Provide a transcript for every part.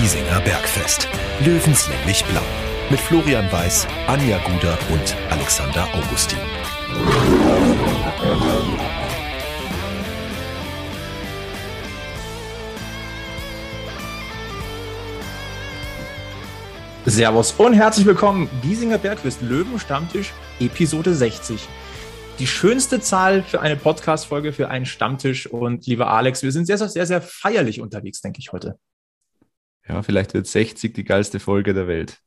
Giesinger Bergfest. Löwenslänglich blau. Mit Florian Weiß, Anja Guder und Alexander Augustin. Servus und herzlich willkommen. Giesinger Bergfest Löwenstammtisch Episode 60 die schönste Zahl für eine Podcast-Folge, für einen Stammtisch. Und lieber Alex, wir sind sehr, sehr, sehr feierlich unterwegs, denke ich heute. Ja, vielleicht wird 60 die geilste Folge der Welt.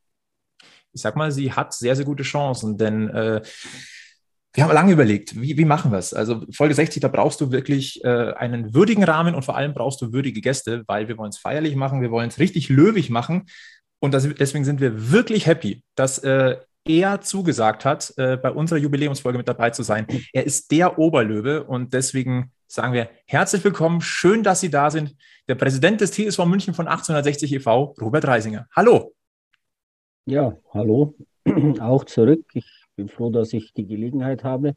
Ich sag mal, sie hat sehr, sehr gute Chancen, denn äh, wir haben lange überlegt, wie, wie machen wir es? Also Folge 60, da brauchst du wirklich äh, einen würdigen Rahmen und vor allem brauchst du würdige Gäste, weil wir wollen es feierlich machen, wir wollen es richtig löwig machen. Und das, deswegen sind wir wirklich happy, dass äh, er zugesagt hat, äh, bei unserer Jubiläumsfolge mit dabei zu sein. Er ist der Oberlöwe und deswegen sagen wir herzlich willkommen. Schön, dass Sie da sind. Der Präsident des TSV München von 1860 e.V., Robert Reisinger. Hallo. Ja, hallo. Auch zurück. Ich bin froh, dass ich die Gelegenheit habe.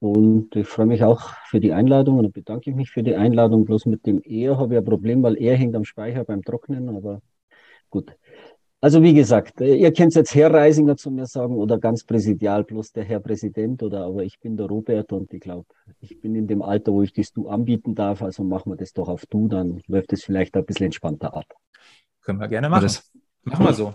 Und ich freue mich auch für die Einladung und bedanke mich für die Einladung. Bloß mit dem Er habe ich ein Problem, weil er hängt am Speicher beim Trocknen, aber gut. Also wie gesagt, äh, ihr könnt jetzt Herr Reisinger zu mir sagen oder ganz präsidial bloß der Herr Präsident oder aber ich bin der Robert und ich glaube, ich bin in dem Alter, wo ich das Du anbieten darf, also machen wir das doch auf Du, dann läuft es vielleicht ein bisschen entspannter ab. Können wir gerne machen. Das machen wir so.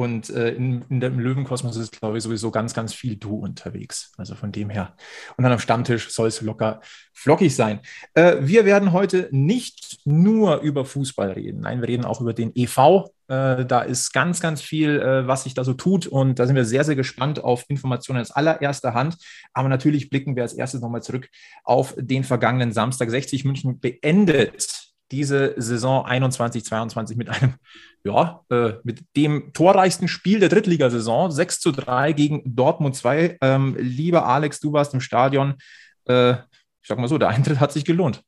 Und äh, in, in dem Löwenkosmos ist, glaube ich, sowieso ganz, ganz viel Du unterwegs. Also von dem her. Und dann am Stammtisch soll es locker flockig sein. Äh, wir werden heute nicht nur über Fußball reden. Nein, wir reden auch über den EV. Äh, da ist ganz, ganz viel, äh, was sich da so tut. Und da sind wir sehr, sehr gespannt auf Informationen aus allererster Hand. Aber natürlich blicken wir als erstes nochmal zurück auf den vergangenen Samstag. 60 München beendet diese Saison 21, 22 mit einem, ja, äh, mit dem torreichsten Spiel der Drittligasaison, 6 zu 3 gegen Dortmund 2. Ähm, lieber Alex, du warst im Stadion. Äh, ich sag mal so, der Eintritt hat sich gelohnt.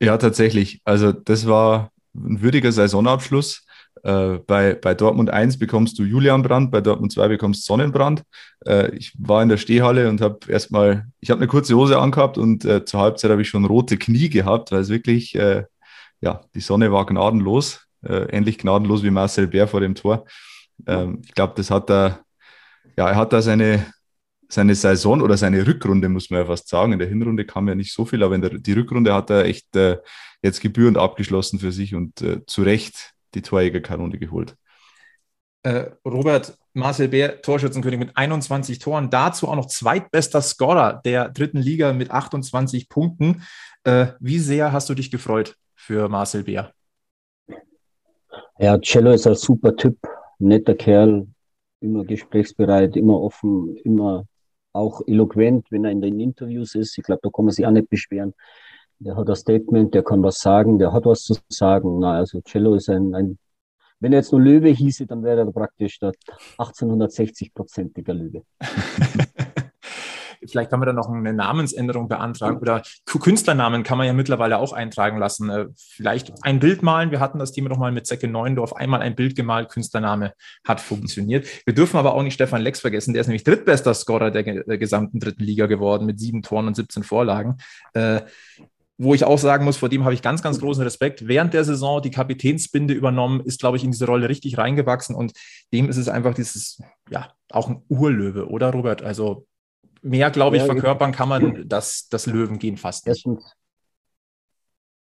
Ja, tatsächlich. Also, das war ein würdiger Saisonabschluss. Äh, bei, bei Dortmund 1 bekommst du Julian Brandt, bei Dortmund 2 bekommst Sonnenbrand. Äh, ich war in der Stehhalle und habe erstmal, ich habe eine kurze Hose angehabt und äh, zur Halbzeit habe ich schon rote Knie gehabt, weil es wirklich äh, ja, die Sonne war gnadenlos, äh, ähnlich gnadenlos wie Marcel Bär vor dem Tor. Ähm, ich glaube, das hat er, ja, er hat da seine, seine Saison oder seine Rückrunde, muss man ja fast sagen. In der Hinrunde kam ja nicht so viel, aber in der die Rückrunde hat er echt äh, jetzt gebührend abgeschlossen für sich und äh, zu Recht die Torjägerkanone geholt. Äh, Robert Marcel Bär, Torschützenkönig mit 21 Toren, dazu auch noch zweitbester Scorer der dritten Liga mit 28 Punkten. Äh, wie sehr hast du dich gefreut für Marcel Bär? Ja, Cello ist ein super Typ, netter Kerl, immer gesprächsbereit, immer offen, immer auch eloquent, wenn er in den Interviews ist. Ich glaube, da kann man sich auch nicht beschweren. Der hat ein Statement, der kann was sagen, der hat was zu sagen. Na, also Cello ist ein, ein wenn er jetzt nur Löwe hieße, dann wäre er praktisch der 1860-prozentiger Löwe. Vielleicht kann man da noch eine Namensänderung beantragen oder Künstlernamen kann man ja mittlerweile auch eintragen lassen. Äh, vielleicht ein Bild malen. Wir hatten das Thema noch mal mit Zecke Neuendorf. Einmal ein Bild gemalt, Künstlername hat funktioniert. Wir dürfen aber auch nicht Stefan Lex vergessen. Der ist nämlich drittbester Scorer der, der gesamten dritten Liga geworden mit sieben Toren und 17 Vorlagen. Äh, wo ich auch sagen muss, vor dem habe ich ganz, ganz großen Respekt. Während der Saison die Kapitänsbinde übernommen, ist, glaube ich, in diese Rolle richtig reingewachsen und dem ist es einfach dieses, ja, auch ein Urlöwe, oder Robert? Also mehr, glaube ich, ja, verkörpern kann man das, das Löwengehen fast nicht. Erstens,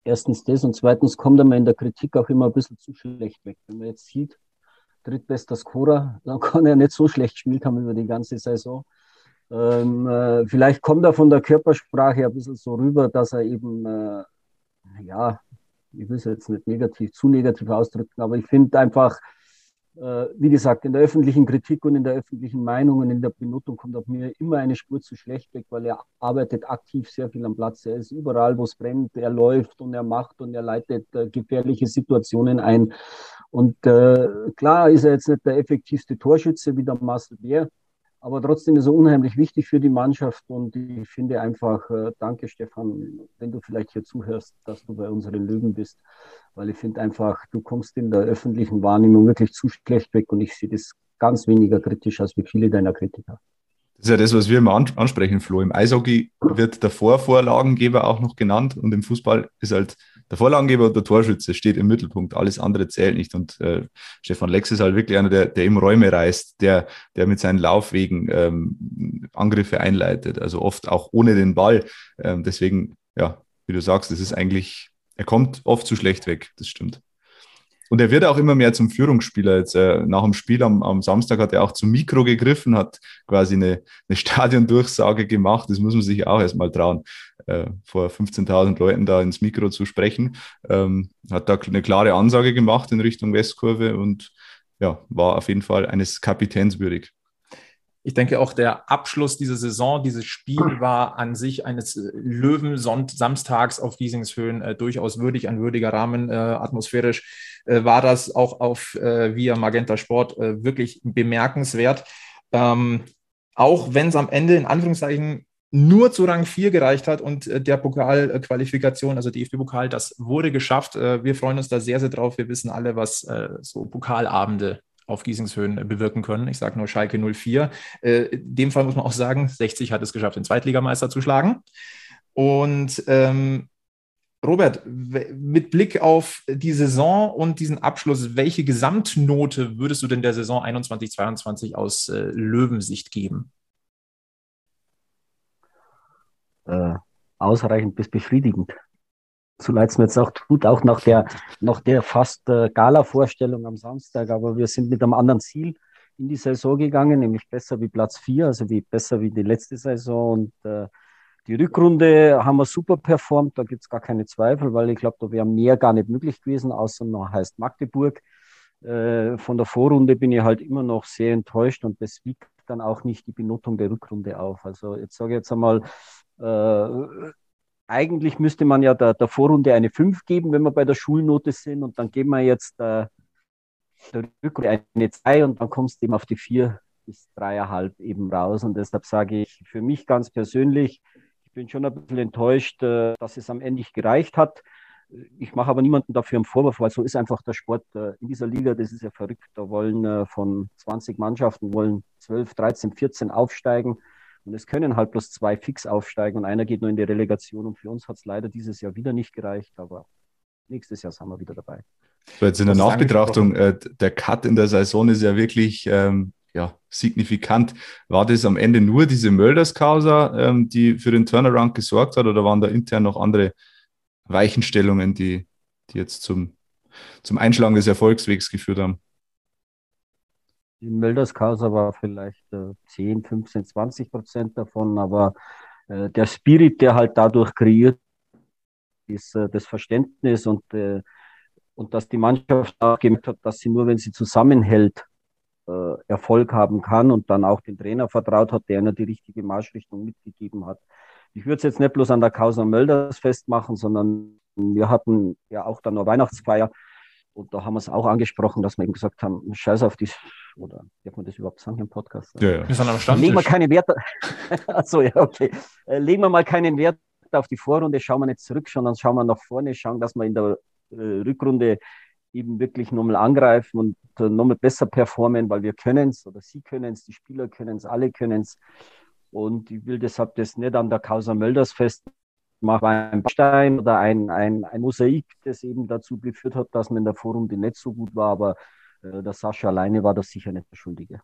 erstens das und zweitens kommt er mir in der Kritik auch immer ein bisschen zu schlecht weg. Wenn man jetzt sieht, drittbester Scorer, dann kann er nicht so schlecht gespielt haben über die ganze Saison. Ähm, äh, vielleicht kommt er von der Körpersprache ein bisschen so rüber, dass er eben, äh, ja, ich will es jetzt nicht negativ, zu negativ ausdrücken, aber ich finde einfach, wie gesagt, in der öffentlichen Kritik und in der öffentlichen Meinung und in der Benotung kommt auf mir immer eine Spur zu schlecht weg, weil er arbeitet aktiv sehr viel am Platz. Er ist überall, wo es brennt, er läuft und er macht und er leitet äh, gefährliche Situationen ein. Und äh, klar ist er jetzt nicht der effektivste Torschütze wie der Marcel Bär, aber trotzdem ist er unheimlich wichtig für die Mannschaft und ich finde einfach, äh, danke Stefan, wenn du vielleicht hier zuhörst, dass du bei unseren Löwen bist, weil ich finde einfach, du kommst in der öffentlichen Wahrnehmung wirklich zu schlecht weg und ich sehe das ganz weniger kritisch als wie viele deiner Kritiker. Das ist ja das, was wir immer ansprechen, Flo. Im Eishockey wird der Vorvorlagengeber auch noch genannt und im Fußball ist halt der Vorlagengeber und der Torschütze steht im Mittelpunkt. Alles andere zählt nicht. Und äh, Stefan Lex ist halt wirklich einer, der, der im Räume reißt, der, der mit seinen Laufwegen ähm, Angriffe einleitet. Also oft auch ohne den Ball. Ähm, deswegen, ja, wie du sagst, es ist eigentlich, er kommt oft zu schlecht weg. Das stimmt. Und er wird auch immer mehr zum Führungsspieler. Jetzt äh, nach dem Spiel am, am, Samstag hat er auch zum Mikro gegriffen, hat quasi eine, eine Stadiondurchsage gemacht. Das muss man sich auch erstmal trauen, äh, vor 15.000 Leuten da ins Mikro zu sprechen. Ähm, hat da eine klare Ansage gemacht in Richtung Westkurve und ja, war auf jeden Fall eines Kapitäns würdig. Ich denke auch der Abschluss dieser Saison, dieses Spiel war an sich eines Löwen Samstags auf Giesingshöhen äh, durchaus würdig, ein würdiger Rahmen äh, atmosphärisch äh, war das auch auf äh, via Magenta Sport äh, wirklich bemerkenswert. Ähm, auch wenn es am Ende in Anführungszeichen nur zu Rang 4 gereicht hat und äh, der Pokalqualifikation, also DFB-Pokal, das wurde geschafft. wir freuen uns da sehr, sehr drauf. Wir wissen alle, was so Pokalabende auf Giesingshöhen bewirken können. Ich sage nur Schalke 04. Äh, in dem Fall muss man auch sagen, 60 hat es geschafft, den Zweitligameister zu schlagen. Und ähm, Robert, mit Blick auf die Saison und diesen Abschluss, welche Gesamtnote würdest du denn der Saison 21-22 aus äh, Löwensicht geben? Äh, ausreichend bis befriedigend so leid es mir jetzt auch tut, auch nach der, nach der fast äh, Gala-Vorstellung am Samstag. Aber wir sind mit einem anderen Ziel in die Saison gegangen, nämlich besser wie Platz 4, also wie besser wie die letzte Saison. Und äh, die Rückrunde haben wir super performt, da gibt es gar keine Zweifel, weil ich glaube, da wäre mehr gar nicht möglich gewesen, außer noch heißt Magdeburg. Äh, von der Vorrunde bin ich halt immer noch sehr enttäuscht und das wiegt dann auch nicht die Benotung der Rückrunde auf. Also jetzt sage ich jetzt einmal, äh, eigentlich müsste man ja der, der Vorrunde eine 5 geben, wenn wir bei der Schulnote sind. Und dann geben wir jetzt äh, der Rückrunde eine 2 und dann kommst du eben auf die 4 bis 3,5 eben raus. Und deshalb sage ich für mich ganz persönlich, ich bin schon ein bisschen enttäuscht, äh, dass es am Ende nicht gereicht hat. Ich mache aber niemanden dafür einen Vorwurf, weil so ist einfach der Sport äh, in dieser Liga, das ist ja verrückt. Da wollen von 20 Mannschaften wollen 12, 13, 14 aufsteigen. Und es können halt bloß zwei fix aufsteigen und einer geht nur in die Relegation. Und für uns hat es leider dieses Jahr wieder nicht gereicht, aber nächstes Jahr sind wir wieder dabei. So, jetzt in der Nachbetrachtung, äh, der Cut in der Saison ist ja wirklich ähm, ja, signifikant. War das am Ende nur diese Mölders-Causa, ähm, die für den Turnaround gesorgt hat, oder waren da intern noch andere Weichenstellungen, die, die jetzt zum, zum Einschlagen des Erfolgswegs geführt haben? Die Mölderskausa war vielleicht äh, 10, 15, 20 Prozent davon, aber äh, der Spirit, der halt dadurch kreiert ist, äh, das Verständnis und, äh, und dass die Mannschaft auch gemerkt hat, dass sie nur, wenn sie zusammenhält, äh, Erfolg haben kann und dann auch den Trainer vertraut hat, der ihnen die richtige Marschrichtung mitgegeben hat. Ich würde es jetzt nicht bloß an der Causa Mölders festmachen, sondern wir hatten ja auch dann noch Weihnachtsfeier und da haben wir es auch angesprochen, dass wir eben gesagt haben, scheiß auf die, oder darf man das überhaupt sagen im Podcast? Ja, ja. Wir sind am Stammtisch. Legen wir keine Werte, achso, ja, okay. Äh, legen wir mal keinen Wert auf die Vorrunde, schauen wir nicht zurück, sondern schauen wir nach vorne, schauen, dass wir in der äh, Rückrunde eben wirklich nochmal angreifen und äh, nochmal besser performen, weil wir können es oder sie können es, die Spieler können es, alle können es. Und ich will deshalb das nicht an der Causa Mölders fest mache ein Baustein oder ein, ein, ein Mosaik, das eben dazu geführt hat, dass man in der Vorrunde nicht so gut war, aber äh, der Sascha alleine war das sicher nicht der Schuldige.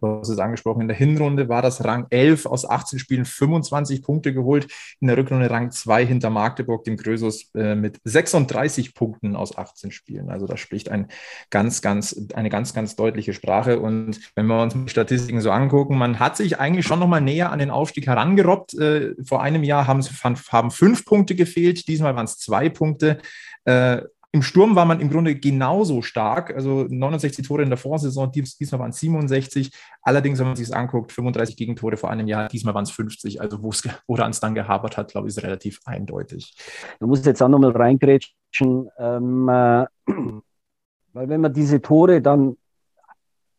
Du hast es angesprochen, in der Hinrunde war das Rang 11 aus 18 Spielen 25 Punkte geholt. In der Rückrunde Rang 2 hinter Magdeburg, dem Grösus, äh, mit 36 Punkten aus 18 Spielen. Also das spricht ein ganz, ganz, eine ganz, ganz deutliche Sprache. Und wenn wir uns die Statistiken so angucken, man hat sich eigentlich schon nochmal näher an den Aufstieg herangerobbt. Äh, vor einem Jahr haben, haben fünf Punkte gefehlt, diesmal waren es zwei Punkte. Äh, im Sturm war man im Grunde genauso stark, also 69 Tore in der Vorsaison, diesmal waren es 67. Allerdings, wenn man sich das anguckt, 35 Gegentore vor einem Jahr, diesmal waren es 50. Also woran es dann gehabert hat, glaube ich, ist relativ eindeutig. Du musst jetzt auch nochmal reingrätschen, ähm, äh, weil wenn man diese Tore dann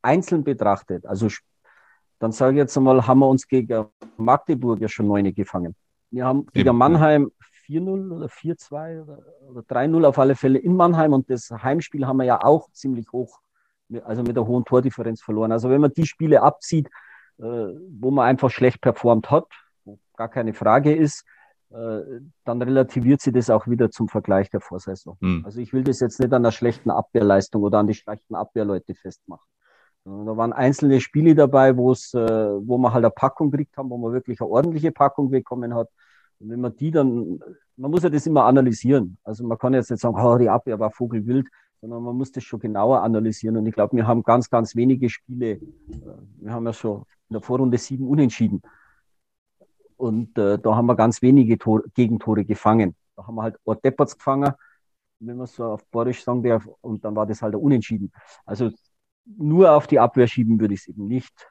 einzeln betrachtet, also dann sage ich jetzt einmal, haben wir uns gegen Magdeburg ja schon neune gefangen. Wir haben gegen Mannheim 4-0 oder 4-2 oder, oder 3-0 auf alle Fälle in Mannheim und das Heimspiel haben wir ja auch ziemlich hoch, also mit der hohen Tordifferenz verloren. Also wenn man die Spiele abzieht, äh, wo man einfach schlecht performt hat, wo gar keine Frage ist, äh, dann relativiert sie das auch wieder zum Vergleich der Vorsaison. Mhm. Also ich will das jetzt nicht an der schlechten Abwehrleistung oder an die schlechten Abwehrleute festmachen. Da waren einzelne Spiele dabei, wo es, äh, wo man halt eine Packung gekriegt haben, wo man wirklich eine ordentliche Packung bekommen hat. Wenn man die dann, man muss ja das immer analysieren. Also man kann jetzt nicht sagen, oh, die Abwehr war vogelwild, sondern man muss das schon genauer analysieren. Und ich glaube, wir haben ganz, ganz wenige Spiele. Äh, wir haben ja schon in der Vorrunde sieben Unentschieden. Und äh, da haben wir ganz wenige Tor Gegentore gefangen. Da haben wir halt Ort Depperts gefangen, wenn man so auf Borisch sagen darf, und dann war das halt Unentschieden. Also nur auf die Abwehr schieben würde ich es eben nicht.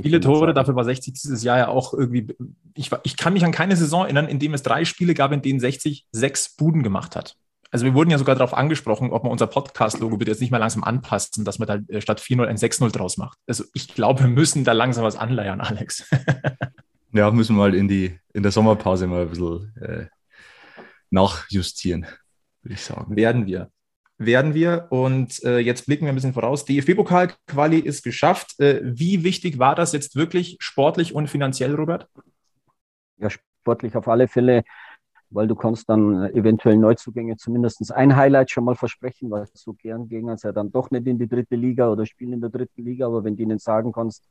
Viele Tore, dafür war 60 dieses Jahr ja auch irgendwie. Ich, ich kann mich an keine Saison erinnern, in dem es drei Spiele gab, in denen 60 sechs Buden gemacht hat. Also wir wurden ja sogar darauf angesprochen, ob man unser Podcast-Logo bitte jetzt nicht mal langsam anpassen, dass man da äh, statt 4-0 ein 6-0 draus macht. Also ich glaube, wir müssen da langsam was anleiern, Alex. ja, müssen wir mal in, die, in der Sommerpause mal ein bisschen äh, nachjustieren, würde ich sagen. Werden wir werden wir. Und äh, jetzt blicken wir ein bisschen voraus. DFB-Pokal-Quali ist geschafft. Äh, wie wichtig war das jetzt wirklich sportlich und finanziell, Robert? Ja, sportlich auf alle Fälle, weil du kannst dann äh, eventuell Neuzugänge zumindest ein Highlight schon mal versprechen, weil so gern gehen uns ja dann doch nicht in die dritte Liga oder spielen in der dritten Liga. Aber wenn du ihnen sagen kannst,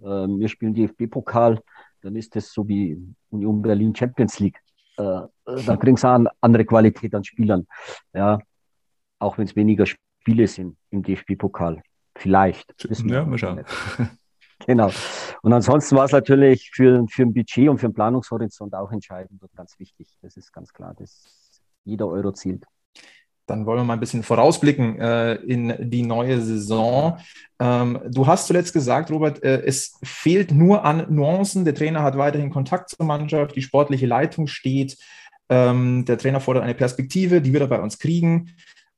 äh, wir spielen DFB-Pokal, dann ist das so wie Union Berlin Champions League. Äh, äh dann kriegen sie eine andere Qualität an Spielern. Ja, auch wenn es weniger Spiele sind im DFB-Pokal. Vielleicht. Ja, mal schauen. Genau. Und ansonsten war es natürlich für, für ein Budget und für einen Planungshorizont auch entscheidend und ganz wichtig. Das ist ganz klar, dass jeder Euro zielt. Dann wollen wir mal ein bisschen vorausblicken äh, in die neue Saison. Ähm, du hast zuletzt gesagt, Robert, äh, es fehlt nur an Nuancen. Der Trainer hat weiterhin Kontakt zur Mannschaft, die sportliche Leitung steht. Ähm, der Trainer fordert eine Perspektive, die wird er bei uns kriegen.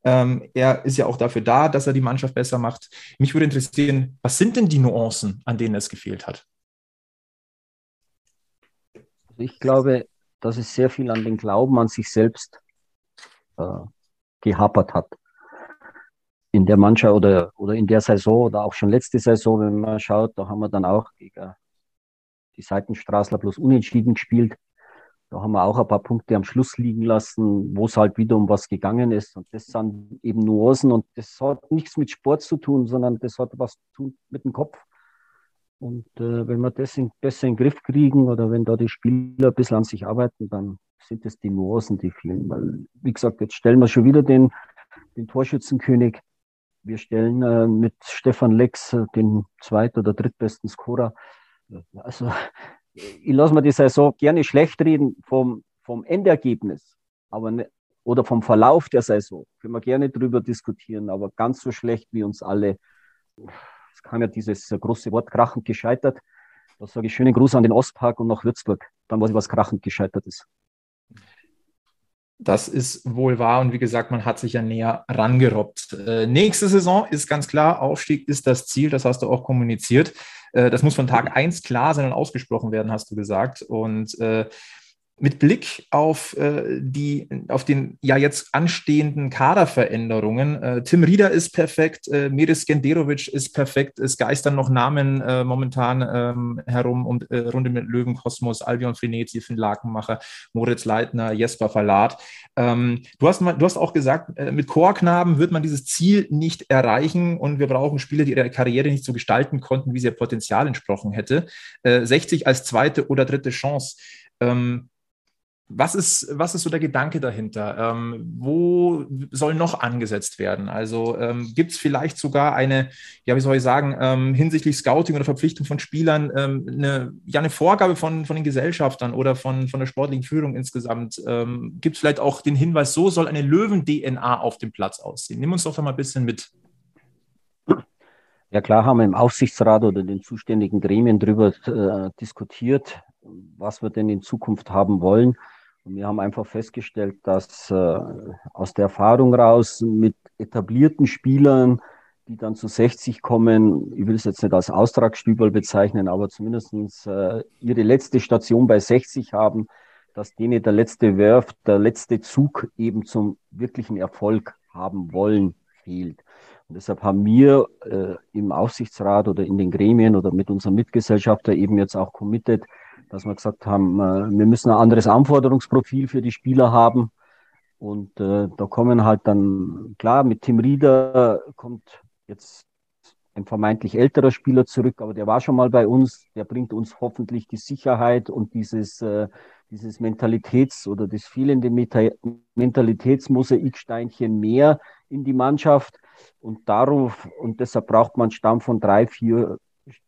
Ähm, er ist ja auch dafür da, dass er die Mannschaft besser macht. Mich würde interessieren, was sind denn die Nuancen, an denen es gefehlt hat? Also ich glaube, dass es sehr viel an den Glauben an sich selbst äh, gehapert hat. In der Mannschaft oder, oder in der Saison oder auch schon letzte Saison, wenn man schaut, da haben wir dann auch gegen die Seitenstraßler bloß unentschieden gespielt. Da haben wir auch ein paar Punkte am Schluss liegen lassen, wo es halt wieder um was gegangen ist. Und das sind eben Nuancen und das hat nichts mit Sport zu tun, sondern das hat was zu tun mit dem Kopf. Und äh, wenn wir das in, besser in den Griff kriegen oder wenn da die Spieler ein bisschen an sich arbeiten, dann sind es die Nuancen, die fehlen. Weil, wie gesagt, jetzt stellen wir schon wieder den, den Torschützenkönig. Wir stellen äh, mit Stefan Lex äh, den zweit- oder drittbesten Scorer. Also ich lasse mir die Saison gerne schlecht reden vom, vom Endergebnis, aber ne, oder vom Verlauf der Saison. Können wir gerne drüber diskutieren, aber ganz so schlecht wie uns alle. Es kam ja dieses große Wort krachend gescheitert. Da sage ich schönen Gruß an den Ostpark und nach Würzburg. Dann weiß ich, was krachend gescheitert ist. Das ist wohl wahr und wie gesagt, man hat sich ja näher rangerobbt. Äh, nächste Saison ist ganz klar, Aufstieg ist das Ziel, das hast du auch kommuniziert. Äh, das muss von Tag 1 klar sein und ausgesprochen werden, hast du gesagt. Und äh, mit Blick auf äh, die, auf den ja jetzt anstehenden Kaderveränderungen. Äh, Tim Rieder ist perfekt, äh, Miris Genderovic ist perfekt. Es geistern noch Namen äh, momentan ähm, herum und äh, Runde mit Löwenkosmos, Albion Frenetzi, Finn Lakenmacher, Moritz Leitner, Jesper Verlat. Ähm, du, hast, du hast auch gesagt, äh, mit Chorknaben wird man dieses Ziel nicht erreichen und wir brauchen Spieler, die ihre Karriere nicht so gestalten konnten, wie sie ihr Potenzial entsprochen hätte. 60 als zweite oder dritte Chance. Ähm, was ist, was ist so der Gedanke dahinter? Ähm, wo soll noch angesetzt werden? Also ähm, gibt es vielleicht sogar eine, ja, wie soll ich sagen, ähm, hinsichtlich Scouting oder Verpflichtung von Spielern ähm, eine, ja, eine Vorgabe von, von den Gesellschaftern oder von, von der sportlichen Führung insgesamt? Ähm, gibt es vielleicht auch den Hinweis, so soll eine Löwen-DNA auf dem Platz aussehen? Nimm uns doch da mal ein bisschen mit. Ja, klar haben wir im Aufsichtsrat oder den zuständigen Gremien darüber äh, diskutiert, was wir denn in Zukunft haben wollen. Wir haben einfach festgestellt, dass äh, aus der Erfahrung raus mit etablierten Spielern, die dann zu 60 kommen, ich will es jetzt nicht als Austragsstübel bezeichnen, aber zumindest äh, ihre letzte Station bei 60 haben, dass denen der letzte Werf, der letzte Zug eben zum wirklichen Erfolg haben wollen, fehlt. Und deshalb haben wir äh, im Aufsichtsrat oder in den Gremien oder mit unserem Mitgesellschafter eben jetzt auch committed, dass wir gesagt haben, äh, wir müssen ein anderes Anforderungsprofil für die Spieler haben. Und äh, da kommen halt dann, klar, mit Tim Rieder kommt jetzt ein vermeintlich älterer Spieler zurück, aber der war schon mal bei uns. Der bringt uns hoffentlich die Sicherheit und dieses, äh, dieses Mentalitäts- oder das fehlende Meta Mentalitätsmosaiksteinchen mehr in die Mannschaft. Und darauf, und deshalb braucht man einen Stamm von drei, vier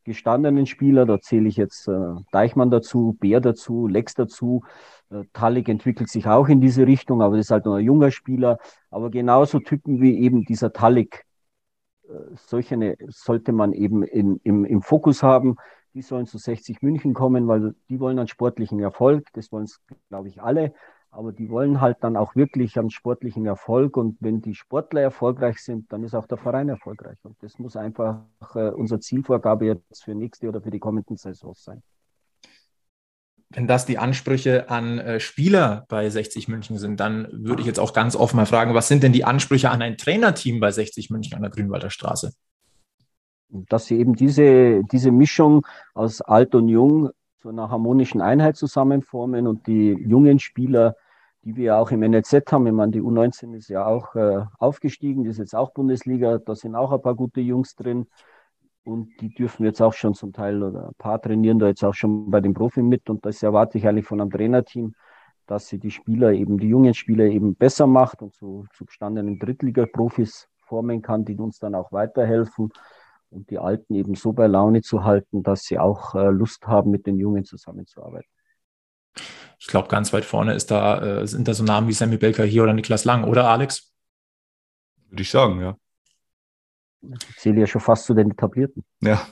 gestandenen Spieler. Da zähle ich jetzt äh, Deichmann dazu, Bär dazu, Lex dazu. Äh, Tallik entwickelt sich auch in diese Richtung, aber das ist halt noch ein junger Spieler. Aber genauso Typen wie eben dieser Tallik, äh, solche ne, sollte man eben in, im, im Fokus haben. Die sollen zu 60 München kommen, weil die wollen einen sportlichen Erfolg. Das wollen glaube ich, alle aber die wollen halt dann auch wirklich einen sportlichen Erfolg und wenn die Sportler erfolgreich sind, dann ist auch der Verein erfolgreich und das muss einfach äh, unsere Zielvorgabe jetzt für nächste oder für die kommenden Saisons sein. Wenn das die Ansprüche an äh, Spieler bei 60 München sind, dann würde ich jetzt auch ganz offen mal fragen, was sind denn die Ansprüche an ein Trainerteam bei 60 München an der Grünwalder Straße? Dass sie eben diese, diese Mischung aus alt und jung zu einer harmonischen Einheit zusammenformen. Und die jungen Spieler, die wir auch im NLZ haben, ich meine, die U19 ist ja auch äh, aufgestiegen, die ist jetzt auch Bundesliga, da sind auch ein paar gute Jungs drin. Und die dürfen jetzt auch schon zum Teil oder ein paar trainieren da jetzt auch schon bei den Profi mit. Und das erwarte ich eigentlich von einem Trainerteam, dass sie die Spieler eben, die jungen Spieler eben besser macht und zu, zu gestandenen Drittliga-Profis formen kann, die uns dann auch weiterhelfen und die Alten eben so bei Laune zu halten, dass sie auch äh, Lust haben, mit den Jungen zusammenzuarbeiten. Ich glaube, ganz weit vorne ist da, äh, sind da so Namen wie Sammy Belker hier oder Niklas Lang, oder Alex? Würde ich sagen, ja. Ich zähle ja schon fast zu den Etablierten. Ja.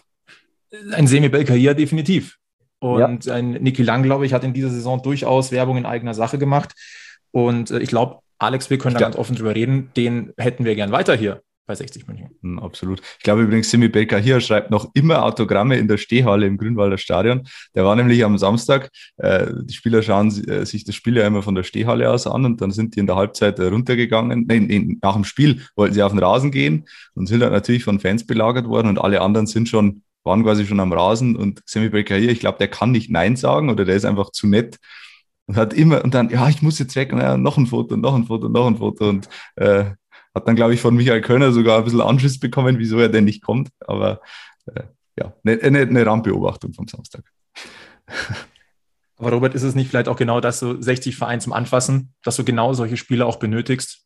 Ein Semi Belker hier definitiv. Und ja. ein Niki Lang, glaube ich, hat in dieser Saison durchaus Werbung in eigener Sache gemacht. Und äh, ich glaube, Alex, wir können da ganz offen drüber reden. Den hätten wir gern weiter hier bei 60 München. Hm, absolut. Ich glaube übrigens, Simi Baker hier schreibt noch immer Autogramme in der Stehhalle im Grünwalder Stadion. Der war nämlich am Samstag. Äh, die Spieler schauen äh, sich das Spiel ja immer von der Stehhalle aus an und dann sind die in der Halbzeit äh, runtergegangen. Nein, nee, nach dem Spiel wollten sie auf den Rasen gehen und sind dann natürlich von Fans belagert worden und alle anderen sind schon waren quasi schon am Rasen und Semi Baker hier, ich glaube, der kann nicht Nein sagen oder der ist einfach zu nett und hat immer und dann, ja, ich muss jetzt weg und ja, noch ein Foto, noch ein Foto, noch ein Foto und äh, hat dann, glaube ich, von Michael Kölner sogar ein bisschen Anschiss bekommen, wieso er denn nicht kommt. Aber äh, ja, eine, eine, eine Randbeobachtung vom Samstag. Aber Robert, ist es nicht vielleicht auch genau das, so 60 Vereine zum Anfassen, dass du genau solche Spiele auch benötigst?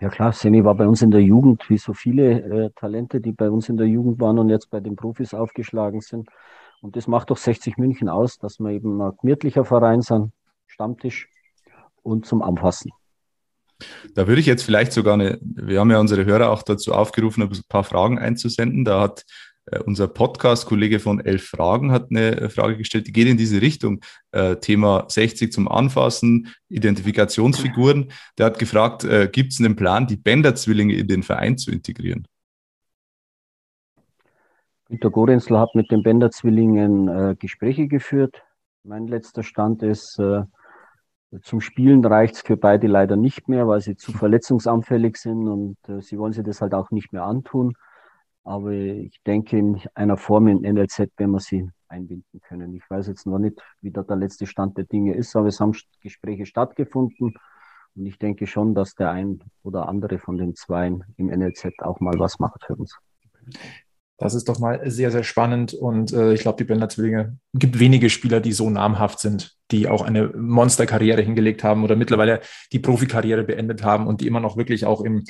Ja klar, Semi war bei uns in der Jugend, wie so viele äh, Talente, die bei uns in der Jugend waren und jetzt bei den Profis aufgeschlagen sind. Und das macht doch 60 München aus, dass wir eben ein gemütlicher Verein sind, Stammtisch und zum Anfassen. Da würde ich jetzt vielleicht sogar eine, wir haben ja unsere Hörer auch dazu aufgerufen, ein paar Fragen einzusenden. Da hat äh, unser Podcast-Kollege von Elf Fragen hat eine äh, Frage gestellt, die geht in diese Richtung. Äh, Thema 60 zum Anfassen, Identifikationsfiguren. Der hat gefragt, gibt es einen Plan, die Bender-Zwillinge in den Verein zu integrieren? Günter Gorenzler hat mit den Bender-Zwillingen äh, Gespräche geführt. Mein letzter Stand ist, zum Spielen reicht es für beide leider nicht mehr, weil sie zu verletzungsanfällig sind und äh, sie wollen sich das halt auch nicht mehr antun. Aber ich denke, in einer Form in NLZ werden wir sie einbinden können. Ich weiß jetzt noch nicht, wie da der letzte Stand der Dinge ist, aber es haben Gespräche stattgefunden. Und ich denke schon, dass der ein oder andere von den Zweien im NLZ auch mal was macht für uns. Das ist doch mal sehr, sehr spannend. Und äh, ich glaube, die Bender Zwillinge gibt wenige Spieler, die so namhaft sind, die auch eine Monsterkarriere hingelegt haben oder mittlerweile die Profikarriere beendet haben und die immer noch wirklich auch im,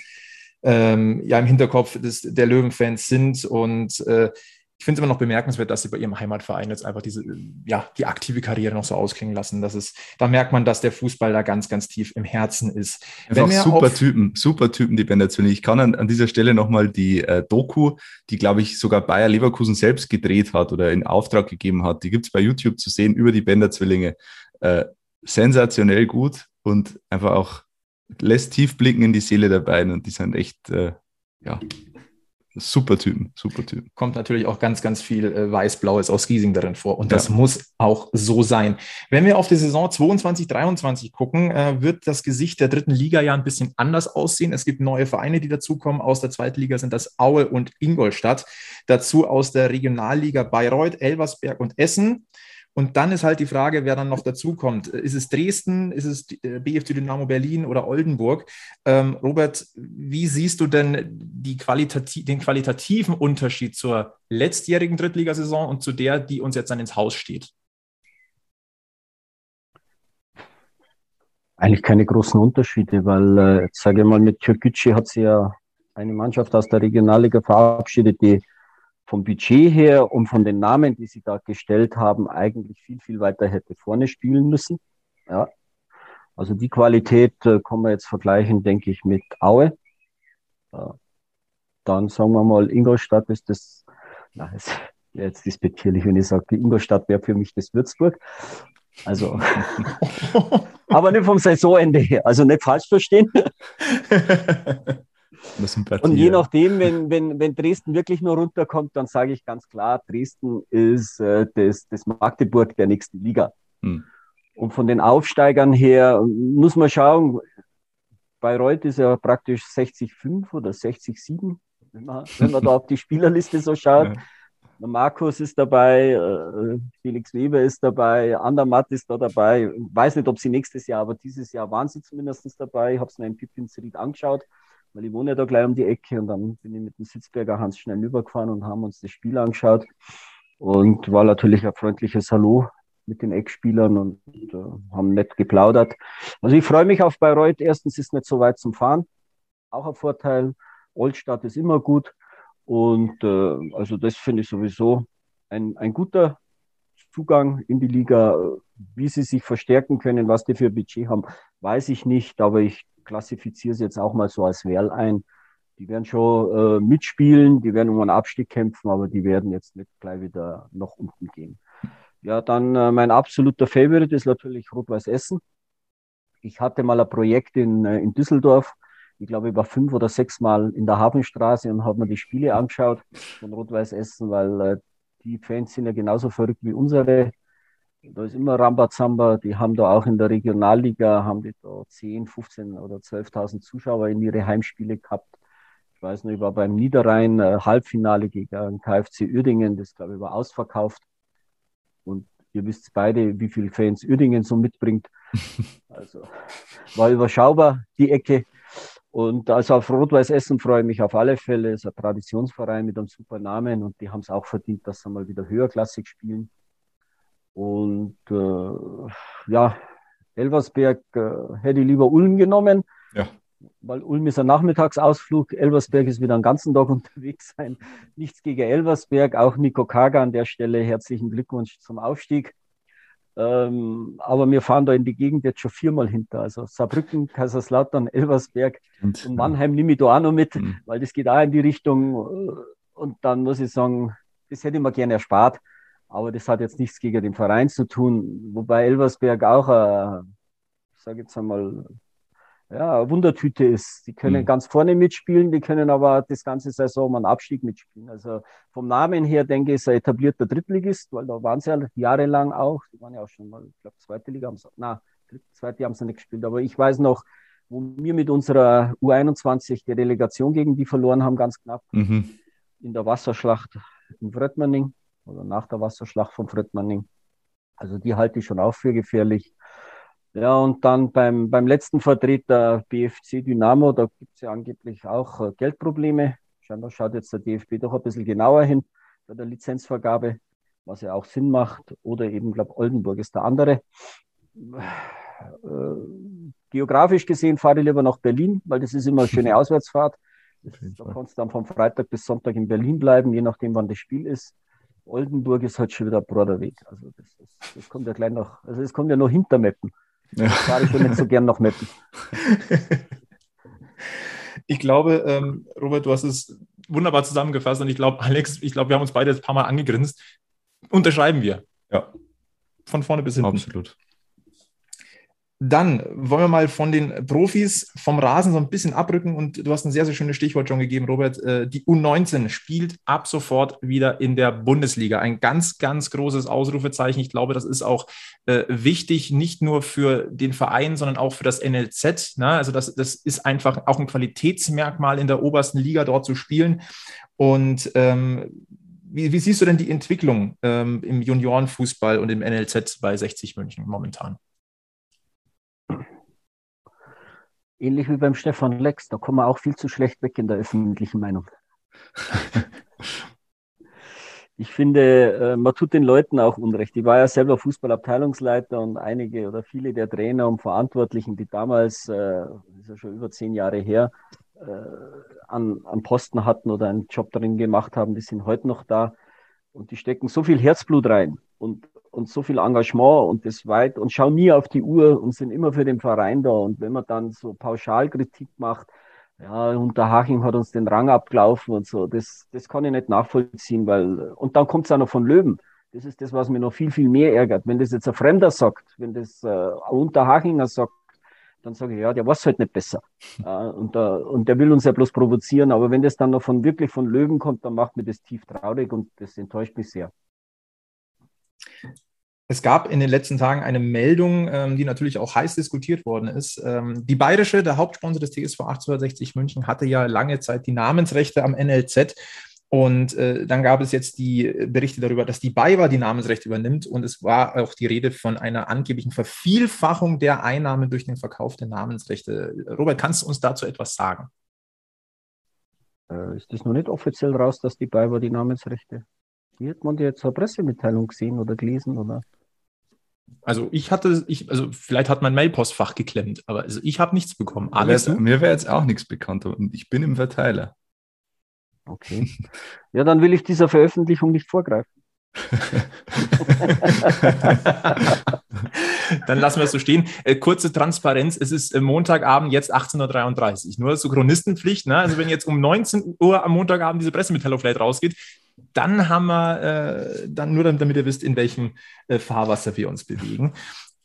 ähm, ja, im Hinterkopf des, der Löwenfans sind. Und äh, ich finde es immer noch bemerkenswert, dass sie bei ihrem Heimatverein jetzt einfach diese, ja, die aktive Karriere noch so ausklingen lassen. Das ist, da merkt man, dass der Fußball da ganz, ganz tief im Herzen ist. Einfach super Typen, super Typen, die Bender. Ich kann an, an dieser Stelle nochmal die äh, Doku, die, glaube ich, sogar Bayer Leverkusen selbst gedreht hat oder in Auftrag gegeben hat, die gibt es bei YouTube zu sehen über die Bender Zwillinge. Äh, sensationell gut und einfach auch lässt tief blicken in die Seele der beiden und die sind echt, äh, ja, Super Typen, super Typen. Kommt natürlich auch ganz, ganz viel äh, Weiß-Blaues aus Giesing darin vor. Und das ja. muss auch so sein. Wenn wir auf die Saison 22, 23 gucken, äh, wird das Gesicht der dritten Liga ja ein bisschen anders aussehen. Es gibt neue Vereine, die dazukommen. Aus der zweiten Liga sind das Aue und Ingolstadt. Dazu aus der Regionalliga Bayreuth, Elversberg und Essen. Und dann ist halt die Frage, wer dann noch dazukommt. Ist es Dresden, ist es äh, BFC Dynamo Berlin oder Oldenburg? Ähm, Robert, wie siehst du denn Qualitati den qualitativen Unterschied zur letztjährigen Drittligasaison und zu der, die uns jetzt dann ins Haus steht? Eigentlich keine großen Unterschiede, weil, äh, sage ich mal, mit Türkgücü hat sie ja eine Mannschaft aus der Regionalliga verabschiedet, die vom Budget her und von den Namen, die sie da gestellt haben, eigentlich viel, viel weiter hätte vorne spielen müssen. Ja. Also die Qualität äh, kann man jetzt vergleichen, denke ich, mit Aue. Äh, dann sagen wir mal, Ingolstadt ist das, na, es jetzt despektierlich, wenn ich sage, Ingolstadt wäre für mich das Würzburg. Also, aber nicht vom Saisonende her, also nicht falsch verstehen. Und je nachdem, wenn, wenn, wenn Dresden wirklich nur runterkommt, dann sage ich ganz klar, Dresden ist äh, das, das Magdeburg der nächsten Liga. Hm. Und von den Aufsteigern her muss man schauen, Bayreuth ist ja praktisch 60,5 oder 60,7, wenn man, wenn man da auf die Spielerliste so schaut. Ja. Markus ist dabei, äh, Felix Weber ist dabei, Andermatt ist da dabei. Ich weiß nicht, ob sie nächstes Jahr, aber dieses Jahr waren sie zumindest dabei. Ich habe es mir in Pippins Ried angeschaut weil ich wohne ja da gleich um die Ecke und dann bin ich mit dem Sitzberger Hans schnell rübergefahren und haben uns das Spiel angeschaut und war natürlich ein freundliches Hallo mit den Eckspielern und äh, haben nett geplaudert. Also ich freue mich auf Bayreuth. Erstens ist nicht so weit zum Fahren, auch ein Vorteil. Oldstadt ist immer gut und äh, also das finde ich sowieso ein, ein guter Zugang in die Liga. Wie sie sich verstärken können, was die für Budget haben, weiß ich nicht, aber ich klassifiziere es jetzt auch mal so als Werl ein. Die werden schon äh, mitspielen, die werden um einen Abstieg kämpfen, aber die werden jetzt nicht gleich wieder nach unten gehen. Ja, dann äh, mein absoluter Favorite ist natürlich Rot-Weiß Essen. Ich hatte mal ein Projekt in, äh, in Düsseldorf. Ich glaube, ich war fünf oder sechs Mal in der Hafenstraße und habe mir die Spiele angeschaut von Rot-Weiß Essen, weil äh, die Fans sind ja genauso verrückt wie unsere. Da ist immer Rambazamba. Die haben da auch in der Regionalliga, haben die da 10, 15 oder 12.000 Zuschauer in ihre Heimspiele gehabt. Ich weiß noch, ich war beim Niederrhein äh, Halbfinale gegen KFC Uerdingen. Das, glaube ich, war ausverkauft. Und ihr wisst beide, wie viele Fans Uerdingen so mitbringt. Also war überschaubar, die Ecke. Und also auf Rot-Weiß Essen freue ich mich auf alle Fälle. Es ist ein Traditionsverein mit einem super Namen und die haben es auch verdient, dass sie mal wieder höherklassig spielen. Und äh, ja, Elversberg äh, hätte ich lieber Ulm genommen. Ja. Weil Ulm ist ein Nachmittagsausflug, Elversberg ist wieder einen ganzen Tag unterwegs sein. Nichts gegen Elversberg, auch Nico Kaga an der Stelle herzlichen Glückwunsch zum Aufstieg. Ähm, aber wir fahren da in die Gegend jetzt schon viermal hinter. Also Saarbrücken, Kaiserslautern, Elversberg und, und Mannheim nehme ich da auch noch mit, mhm. weil das geht auch in die Richtung. Und dann muss ich sagen, das hätte ich mir gerne erspart. Aber das hat jetzt nichts gegen den Verein zu tun, wobei Elversberg auch, äh, ich sage jetzt einmal, ja, eine Wundertüte ist. Die können mhm. ganz vorne mitspielen, die können aber das ganze Saison um einen Abstieg mitspielen. Also vom Namen her denke ich, ist er etablierter Drittligist, weil da waren sie ja jahrelang auch. Die waren ja auch schon mal, ich glaube, zweite Liga haben sie, na, zweite haben sie nicht gespielt. Aber ich weiß noch, wo wir mit unserer U21 die Relegation gegen die verloren haben, ganz knapp, mhm. in der Wasserschlacht in Fröttmanning oder nach der Wasserschlacht von Fröttmanning. Also die halte ich schon auch für gefährlich. Ja, und dann beim, beim letzten Vertreter BFC Dynamo, da gibt es ja angeblich auch äh, Geldprobleme. Scheinbar schaut jetzt der DFB doch ein bisschen genauer hin bei der Lizenzvergabe, was ja auch Sinn macht. Oder eben, glaube Oldenburg ist der andere. Äh, geografisch gesehen fahre ich lieber nach Berlin, weil das ist immer eine schöne Auswärtsfahrt. Da kannst du dann vom Freitag bis Sonntag in Berlin bleiben, je nachdem, wann das Spiel ist. Oldenburg ist halt schon wieder ein broader Weg. Also das, das, das, kommt ja gleich noch, also es kommt ja noch hinter Meppen. Ja. Das fahre ich schon nicht so gern nach Meppen. Ich glaube, ähm, Robert, du hast es wunderbar zusammengefasst und ich glaube, Alex, ich glaube, wir haben uns beide ein paar Mal angegrinst. Unterschreiben wir. Ja. Von vorne bis hinten. Absolut. Dann wollen wir mal von den Profis vom Rasen so ein bisschen abrücken und du hast ein sehr, sehr schönes Stichwort schon gegeben, Robert. Äh, die U19 spielt ab sofort wieder in der Bundesliga. Ein ganz, ganz großes Ausrufezeichen. Ich glaube, das ist auch äh, wichtig, nicht nur für den Verein, sondern auch für das NLZ. Ne? Also das, das ist einfach auch ein Qualitätsmerkmal in der obersten Liga dort zu spielen. Und ähm, wie, wie, siehst du denn die Entwicklung ähm, im Juniorenfußball und im NLZ bei 60 München momentan? Ähnlich wie beim Stefan Lex, da kommen wir auch viel zu schlecht weg in der öffentlichen Meinung. ich finde, äh, man tut den Leuten auch Unrecht. Ich war ja selber Fußballabteilungsleiter und einige oder viele der Trainer und Verantwortlichen, die damals, äh, das ist ja schon über zehn Jahre her, äh, an, an Posten hatten oder einen Job darin gemacht haben, die sind heute noch da und die stecken so viel Herzblut rein und und so viel Engagement und das weit und schauen nie auf die Uhr und sind immer für den Verein da. Und wenn man dann so Pauschalkritik macht, ja, Unterhaching hat uns den Rang abgelaufen und so, das, das kann ich nicht nachvollziehen, weil, und dann kommt es auch noch von Löwen. Das ist das, was mir noch viel, viel mehr ärgert. Wenn das jetzt ein Fremder sagt, wenn das äh, ein Unterhachinger sagt, dann sage ich, ja, der weiß halt nicht besser. Äh, und, äh, und der will uns ja bloß provozieren. Aber wenn das dann noch von wirklich von Löwen kommt, dann macht mir das tief traurig und das enttäuscht mich sehr. Es gab in den letzten Tagen eine Meldung, ähm, die natürlich auch heiß diskutiert worden ist. Ähm, die Bayerische, der Hauptsponsor des TSV 1860 München, hatte ja lange Zeit die Namensrechte am NLZ. Und äh, dann gab es jetzt die Berichte darüber, dass die BayWa die Namensrechte übernimmt. Und es war auch die Rede von einer angeblichen Vervielfachung der Einnahmen durch den Verkauf der Namensrechte. Robert, kannst du uns dazu etwas sagen? Äh, ist das noch nicht offiziell raus, dass die BayWa die Namensrechte wie hat man die jetzt zur Pressemitteilung gesehen oder gelesen? Oder? Also ich hatte, ich, also vielleicht hat mein Mailpostfach geklemmt, aber also ich habe nichts bekommen. Alles mir wäre jetzt auch nichts bekannt und ich bin im Verteiler. Okay. Ja, dann will ich dieser Veröffentlichung nicht vorgreifen. Dann lassen wir es so stehen. Äh, kurze Transparenz, es ist äh, Montagabend, jetzt 18.33 Uhr. Nur zur Chronistenpflicht. Ne? Also wenn jetzt um 19 Uhr am Montagabend diese Pressemitteilung vielleicht rausgeht, dann haben wir, äh, dann nur damit ihr wisst, in welchem äh, Fahrwasser wir uns bewegen.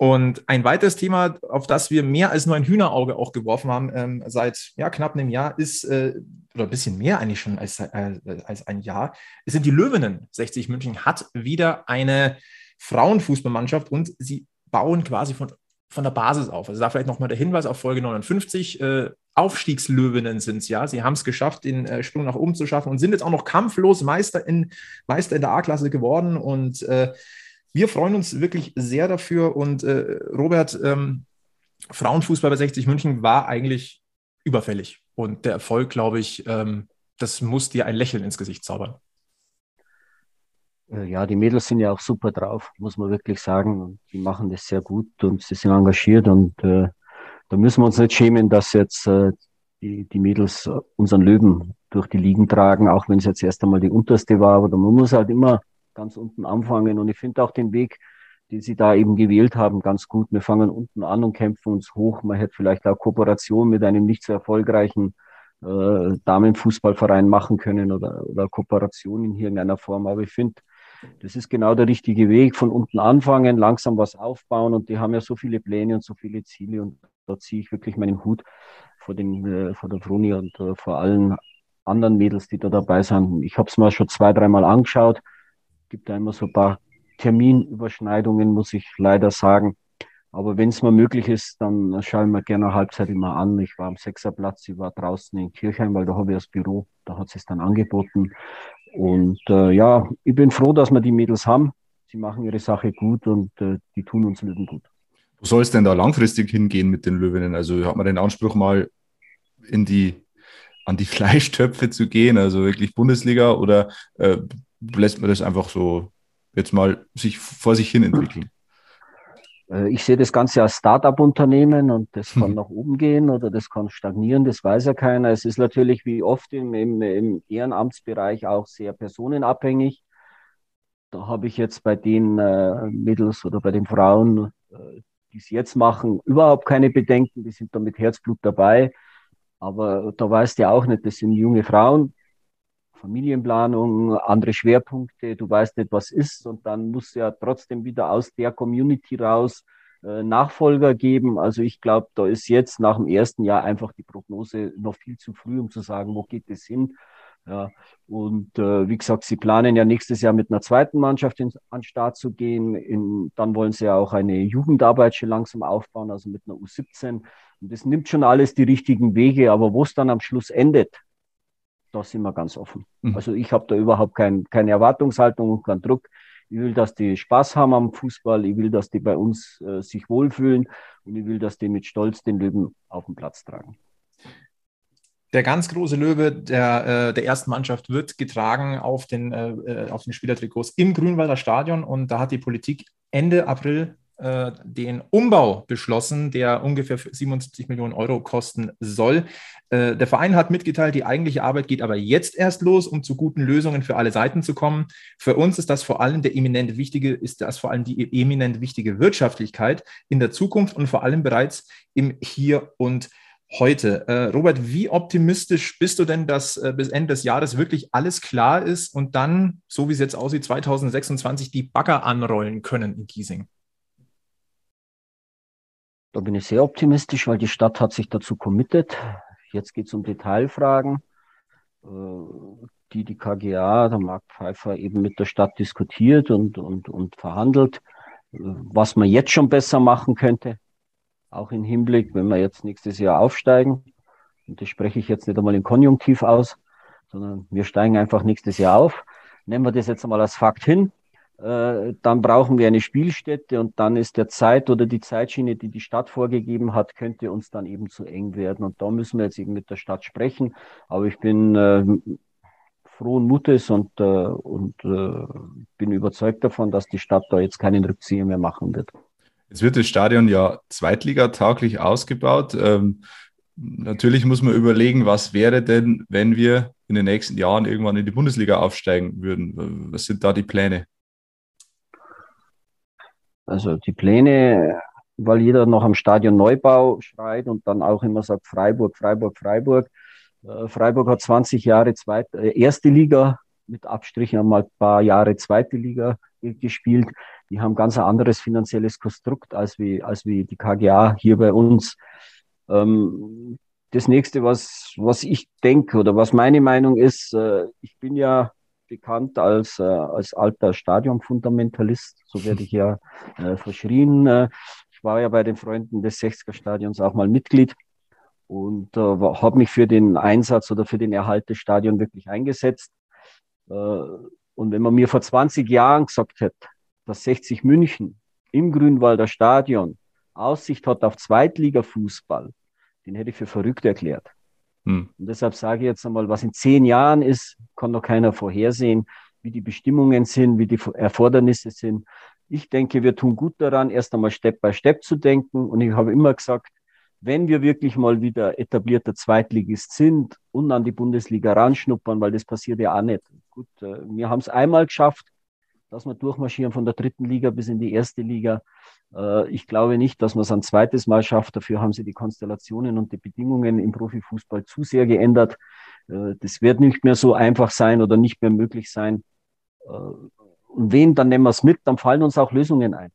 Und ein weiteres Thema, auf das wir mehr als nur ein Hühnerauge auch geworfen haben, ähm, seit ja, knapp einem Jahr, ist, äh, oder ein bisschen mehr eigentlich schon als, äh, als ein Jahr, sind die Löwinnen. 60 München hat wieder eine Frauenfußballmannschaft und sie bauen quasi von, von der Basis auf. Also da vielleicht nochmal der Hinweis auf Folge 59. Äh, Aufstiegslöwinnen sind es ja. Sie haben es geschafft, den äh, Sprung nach oben zu schaffen und sind jetzt auch noch kampflos Meister in, Meister in der A-Klasse geworden. Und äh, wir freuen uns wirklich sehr dafür. Und äh, Robert, ähm, Frauenfußball bei 60 München war eigentlich überfällig. Und der Erfolg, glaube ich, ähm, das muss dir ein Lächeln ins Gesicht zaubern. Äh, ja, die Mädels sind ja auch super drauf, muss man wirklich sagen. Die machen das sehr gut und sie sind engagiert und äh, da müssen wir uns nicht schämen, dass jetzt äh, die, die Mädels unseren Löwen durch die Ligen tragen, auch wenn es jetzt erst einmal die unterste war. Aber man muss halt immer ganz unten anfangen. Und ich finde auch den Weg, den sie da eben gewählt haben, ganz gut. Wir fangen unten an und kämpfen uns hoch. Man hätte vielleicht auch Kooperation mit einem nicht so erfolgreichen äh, Damenfußballverein machen können oder, oder Kooperation in irgendeiner Form. Aber ich finde, das ist genau der richtige Weg. Von unten anfangen, langsam was aufbauen. Und die haben ja so viele Pläne und so viele Ziele. Und da ziehe ich wirklich meinen Hut vor, den, äh, vor der Froni und äh, vor allen anderen Mädels, die da dabei sind. Ich habe es mir schon zwei, dreimal angeschaut. Gibt da immer so ein paar Terminüberschneidungen, muss ich leider sagen. Aber wenn es mal möglich ist, dann schaue ich mir gerne Halbzeit immer an. Ich war am Sechserplatz, ich war draußen in Kirchheim, weil da habe ich das Büro, da hat es dann angeboten. Und äh, ja, ich bin froh, dass wir die Mädels haben. Sie machen ihre Sache gut und äh, die tun uns Löwen gut. Wo soll es denn da langfristig hingehen mit den Löwinnen? Also hat man den Anspruch mal in die, an die Fleischtöpfe zu gehen, also wirklich Bundesliga, oder äh, lässt man das einfach so jetzt mal sich vor sich hin entwickeln? Äh, ich sehe das Ganze als Start-up-Unternehmen und das kann nach oben gehen oder das kann stagnieren, das weiß ja keiner. Es ist natürlich wie oft im, im, im Ehrenamtsbereich auch sehr personenabhängig. Da habe ich jetzt bei den äh, Mädels oder bei den Frauen, äh, die es jetzt machen, überhaupt keine Bedenken. Die sind da mit Herzblut dabei. Aber da weißt du ja auch nicht, das sind junge Frauen, Familienplanung, andere Schwerpunkte, du weißt nicht, was ist und dann musst du ja trotzdem wieder aus der Community raus äh, Nachfolger geben. Also ich glaube, da ist jetzt nach dem ersten Jahr einfach die Prognose noch viel zu früh, um zu sagen, wo geht es hin. Ja, und äh, wie gesagt, sie planen ja nächstes Jahr mit einer zweiten Mannschaft in, an Start zu gehen. In, dann wollen sie ja auch eine Jugendarbeit schon langsam aufbauen, also mit einer U17. Und das nimmt schon alles die richtigen Wege, aber wo es dann am Schluss endet, da sind wir ganz offen. Mhm. Also ich habe da überhaupt kein, keine Erwartungshaltung und keinen Druck. Ich will, dass die Spaß haben am Fußball. Ich will, dass die bei uns äh, sich wohlfühlen und ich will, dass die mit Stolz den Löwen auf den Platz tragen. Der ganz große Löwe der, äh, der ersten Mannschaft wird getragen auf den, äh, äh auf den Spielertrikots im Grünwalder Stadion und da hat die Politik Ende April den Umbau beschlossen, der ungefähr 77 Millionen Euro kosten soll. Der Verein hat mitgeteilt, die eigentliche Arbeit geht aber jetzt erst los, um zu guten Lösungen für alle Seiten zu kommen. Für uns ist das vor allem der eminent wichtige, ist das vor allem die eminent wichtige Wirtschaftlichkeit in der Zukunft und vor allem bereits im Hier und heute. Äh, Robert, wie optimistisch bist du denn, dass äh, bis Ende des Jahres wirklich alles klar ist und dann, so wie es jetzt aussieht, 2026 die Bagger anrollen können in Giesing? Da bin ich sehr optimistisch, weil die Stadt hat sich dazu committed. Jetzt geht es um Detailfragen, äh, die die KGA, der Marc Pfeiffer, eben mit der Stadt diskutiert und, und, und verhandelt, äh, was man jetzt schon besser machen könnte. Auch im Hinblick, wenn wir jetzt nächstes Jahr aufsteigen. Und das spreche ich jetzt nicht einmal im Konjunktiv aus, sondern wir steigen einfach nächstes Jahr auf. Nehmen wir das jetzt einmal als Fakt hin. Äh, dann brauchen wir eine Spielstätte und dann ist der Zeit oder die Zeitschiene, die die Stadt vorgegeben hat, könnte uns dann eben zu eng werden. Und da müssen wir jetzt eben mit der Stadt sprechen. Aber ich bin äh, frohen Mutes und, äh, und äh, bin überzeugt davon, dass die Stadt da jetzt keinen Rückzieher mehr machen wird. Jetzt wird das Stadion ja zweitligatauglich ausgebaut. Ähm, natürlich muss man überlegen, was wäre denn, wenn wir in den nächsten Jahren irgendwann in die Bundesliga aufsteigen würden? Was sind da die Pläne? Also die Pläne, weil jeder noch am Stadion Neubau schreit und dann auch immer sagt Freiburg, Freiburg, Freiburg. Äh, Freiburg hat 20 Jahre zweite, äh, erste Liga mit Abstrichen einmal ein paar Jahre zweite Liga gespielt. Die haben ganz ein anderes finanzielles Konstrukt als wie, als wie die KGA hier bei uns. Ähm, das nächste, was, was ich denke oder was meine Meinung ist, äh, ich bin ja bekannt als, äh, als alter Stadionfundamentalist, so werde ich ja äh, verschrien. Äh, ich war ja bei den Freunden des 60er Stadions auch mal Mitglied und äh, habe mich für den Einsatz oder für den Erhalt des Stadions wirklich eingesetzt. Äh, und wenn man mir vor 20 Jahren gesagt hätte, dass 60 München im Grünwalder Stadion Aussicht hat auf Zweitliga-Fußball, den hätte ich für verrückt erklärt. Hm. Und deshalb sage ich jetzt einmal, was in zehn Jahren ist, kann noch keiner vorhersehen, wie die Bestimmungen sind, wie die Erfordernisse sind. Ich denke, wir tun gut daran, erst einmal Step by Step zu denken. Und ich habe immer gesagt, wenn wir wirklich mal wieder etablierter Zweitligist sind und an die Bundesliga ranschnuppern, weil das passiert ja auch nicht. Gut, äh, wir haben es einmal geschafft, dass wir durchmarschieren von der dritten Liga bis in die erste Liga. Äh, ich glaube nicht, dass man es ein zweites Mal schafft. Dafür haben sie die Konstellationen und die Bedingungen im Profifußball zu sehr geändert. Äh, das wird nicht mehr so einfach sein oder nicht mehr möglich sein. Äh, und wen, dann nehmen wir es mit, dann fallen uns auch Lösungen ein.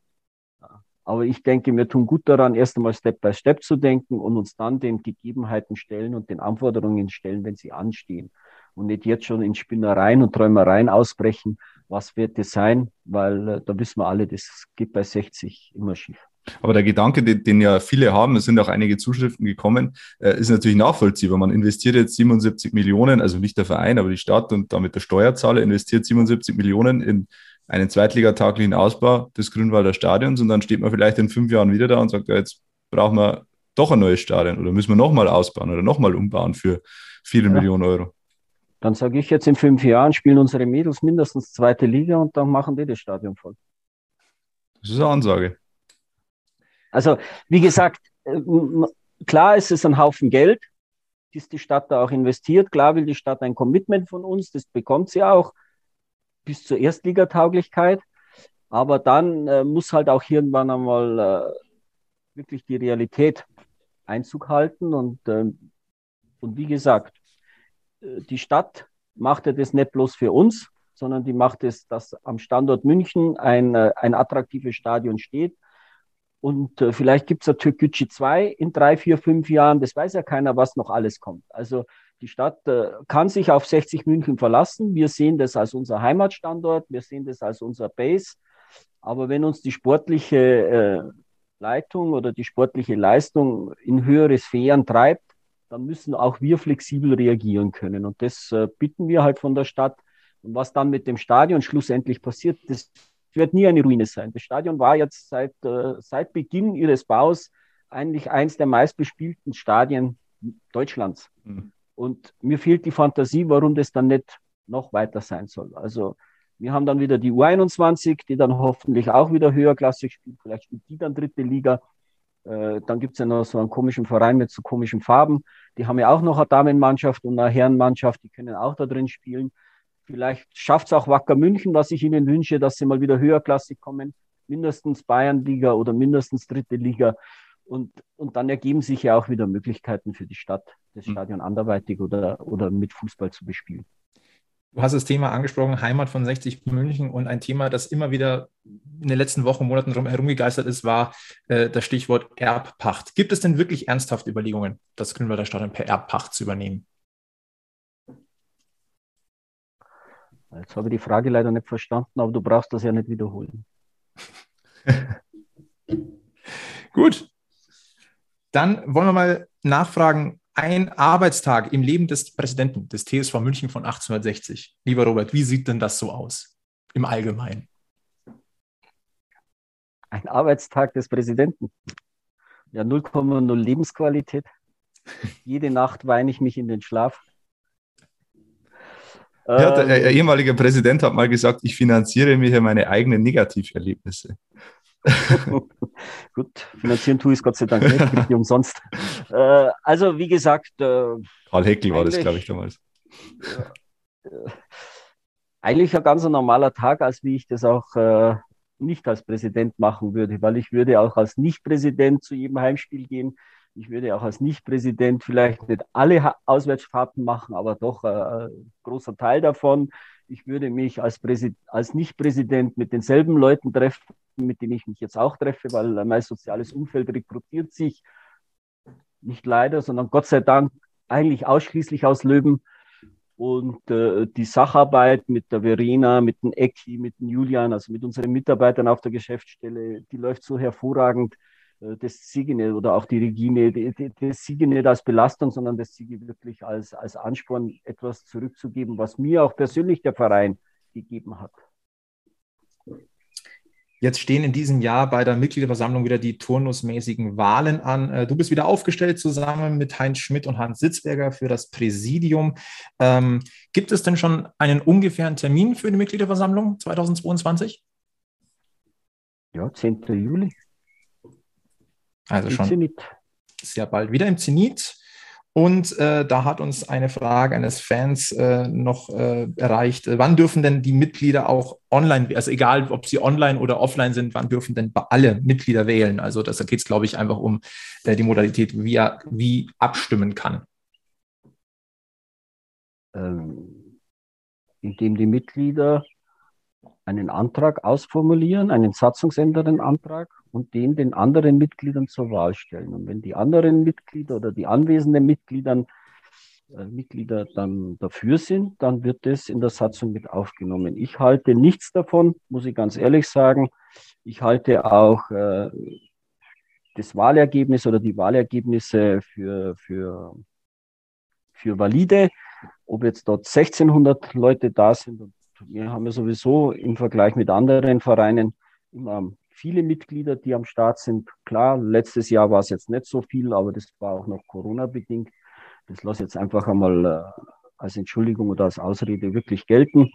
Aber ich denke, wir tun gut daran, erst einmal Step by Step zu denken und uns dann den Gegebenheiten stellen und den Anforderungen stellen, wenn sie anstehen. Und nicht jetzt schon in Spinnereien und Träumereien ausbrechen, was wird das sein? Weil äh, da wissen wir alle, das geht bei 60 immer schief. Aber der Gedanke, den, den, ja viele haben, es sind auch einige Zuschriften gekommen, äh, ist natürlich nachvollziehbar. Man investiert jetzt 77 Millionen, also nicht der Verein, aber die Stadt und damit der Steuerzahler investiert 77 Millionen in einen zweitligataglichen Ausbau des Grünwalder Stadions und dann steht man vielleicht in fünf Jahren wieder da und sagt, ja, jetzt brauchen wir doch ein neues Stadion oder müssen wir nochmal ausbauen oder nochmal umbauen für viele ja. Millionen Euro. Dann sage ich jetzt in fünf Jahren spielen unsere Mädels mindestens zweite Liga und dann machen die das Stadion voll. Das ist eine Ansage. Also, wie gesagt, äh, klar ist es ein Haufen Geld, das die Stadt da auch investiert. Klar will die Stadt ein Commitment von uns, das bekommt sie auch bis zur Erstligatauglichkeit. Aber dann äh, muss halt auch irgendwann einmal äh, wirklich die Realität Einzug halten. Und, äh, und wie gesagt, die Stadt machte das nicht bloß für uns, sondern die macht es, dass am Standort München ein, äh, ein attraktives Stadion steht. Und äh, vielleicht gibt es ja Türkgücü 2 in drei, vier, fünf Jahren. Das weiß ja keiner, was noch alles kommt. Also die Stadt äh, kann sich auf 60 München verlassen. Wir sehen das als unser Heimatstandort. Wir sehen das als unser Base. Aber wenn uns die sportliche äh, Leitung oder die sportliche Leistung in höhere Sphären treibt, dann müssen auch wir flexibel reagieren können. Und das äh, bitten wir halt von der Stadt. Und was dann mit dem Stadion schlussendlich passiert, das wird nie eine Ruine sein. Das Stadion war jetzt seit, äh, seit Beginn ihres Baus eigentlich eins der meistbespielten Stadien Deutschlands. Mhm. Und mir fehlt die Fantasie, warum das dann nicht noch weiter sein soll. Also wir haben dann wieder die U21, die dann hoffentlich auch wieder höherklassig spielt. Vielleicht spielt die dann dritte Liga. Äh, dann gibt es ja noch so einen komischen Verein mit so komischen Farben. Die haben ja auch noch eine Damenmannschaft und eine Herrenmannschaft, die können auch da drin spielen. Vielleicht schafft es auch Wacker München, was ich ihnen wünsche, dass sie mal wieder höherklassig kommen. Mindestens Bayernliga oder mindestens dritte Liga. Und, und dann ergeben sich ja auch wieder Möglichkeiten für die Stadt, das hm. Stadion anderweitig oder, oder mit Fußball zu bespielen. Du hast das Thema angesprochen, Heimat von 60 München und ein Thema, das immer wieder in den letzten Wochen, Monaten herumgegeistert ist, war äh, das Stichwort Erbpacht. Gibt es denn wirklich ernsthafte Überlegungen, das Grünwalder Stadion per Erbpacht zu übernehmen? Jetzt habe ich die Frage leider nicht verstanden, aber du brauchst das ja nicht wiederholen. Gut. Dann wollen wir mal nachfragen, ein Arbeitstag im Leben des Präsidenten des TSV München von 1860. Lieber Robert, wie sieht denn das so aus im Allgemeinen? Ein Arbeitstag des Präsidenten. Ja, 0,0 Lebensqualität. Jede Nacht weine ich mich in den Schlaf. Ja, der, der ähm, ehemalige Präsident hat mal gesagt, ich finanziere mir hier meine eigenen Negativerlebnisse. Gut, finanzieren tue ich es Gott sei Dank nicht, kriege ich umsonst. Äh, also, wie gesagt. Äh, Karl Heckel war das, glaube ich, damals. Äh, eigentlich ein ganz normaler Tag, als wie ich das auch äh, nicht als Präsident machen würde, weil ich würde auch als Nicht-Präsident zu jedem Heimspiel gehen. Ich würde auch als Nicht-Präsident vielleicht nicht alle Auswärtsfahrten machen, aber doch äh, ein großer Teil davon. Ich würde mich als, als Nicht-Präsident mit denselben Leuten treffen, mit denen ich mich jetzt auch treffe, weil mein soziales Umfeld rekrutiert sich nicht leider, sondern Gott sei Dank eigentlich ausschließlich aus Löwen. Und äh, die Sacharbeit mit der Verena, mit dem Ecki, mit dem Julian, also mit unseren Mitarbeitern auf der Geschäftsstelle, die läuft so hervorragend. Äh, das Siege nicht oder auch die Regine, das Siege nicht als Belastung, sondern das Siege wirklich als, als Ansporn, etwas zurückzugeben, was mir auch persönlich der Verein gegeben hat. Jetzt stehen in diesem Jahr bei der Mitgliederversammlung wieder die turnusmäßigen Wahlen an. Äh, du bist wieder aufgestellt zusammen mit Heinz Schmidt und Hans Sitzberger für das Präsidium. Ähm, gibt es denn schon einen ungefähren Termin für die Mitgliederversammlung 2022? Ja, 10. Juli. Also Im schon Zenit. sehr bald wieder im Zenit. Und äh, da hat uns eine Frage eines Fans äh, noch äh, erreicht. Wann dürfen denn die Mitglieder auch online, also egal ob sie online oder offline sind, wann dürfen denn alle Mitglieder wählen? Also das, da geht es, glaube ich, einfach um äh, die Modalität, wie er wie abstimmen kann. Ähm, indem die Mitglieder einen Antrag ausformulieren, einen satzungsändernden Antrag und den den anderen Mitgliedern zur Wahl stellen. Und wenn die anderen Mitglieder oder die anwesenden Mitglieder, äh, Mitglieder dann dafür sind, dann wird das in der Satzung mit aufgenommen. Ich halte nichts davon, muss ich ganz ehrlich sagen. Ich halte auch äh, das Wahlergebnis oder die Wahlergebnisse für, für, für valide. Ob jetzt dort 1600 Leute da sind und wir haben ja sowieso im Vergleich mit anderen Vereinen immer viele Mitglieder, die am Start sind. Klar, letztes Jahr war es jetzt nicht so viel, aber das war auch noch Corona-bedingt. Das lasse ich jetzt einfach einmal äh, als Entschuldigung oder als Ausrede wirklich gelten.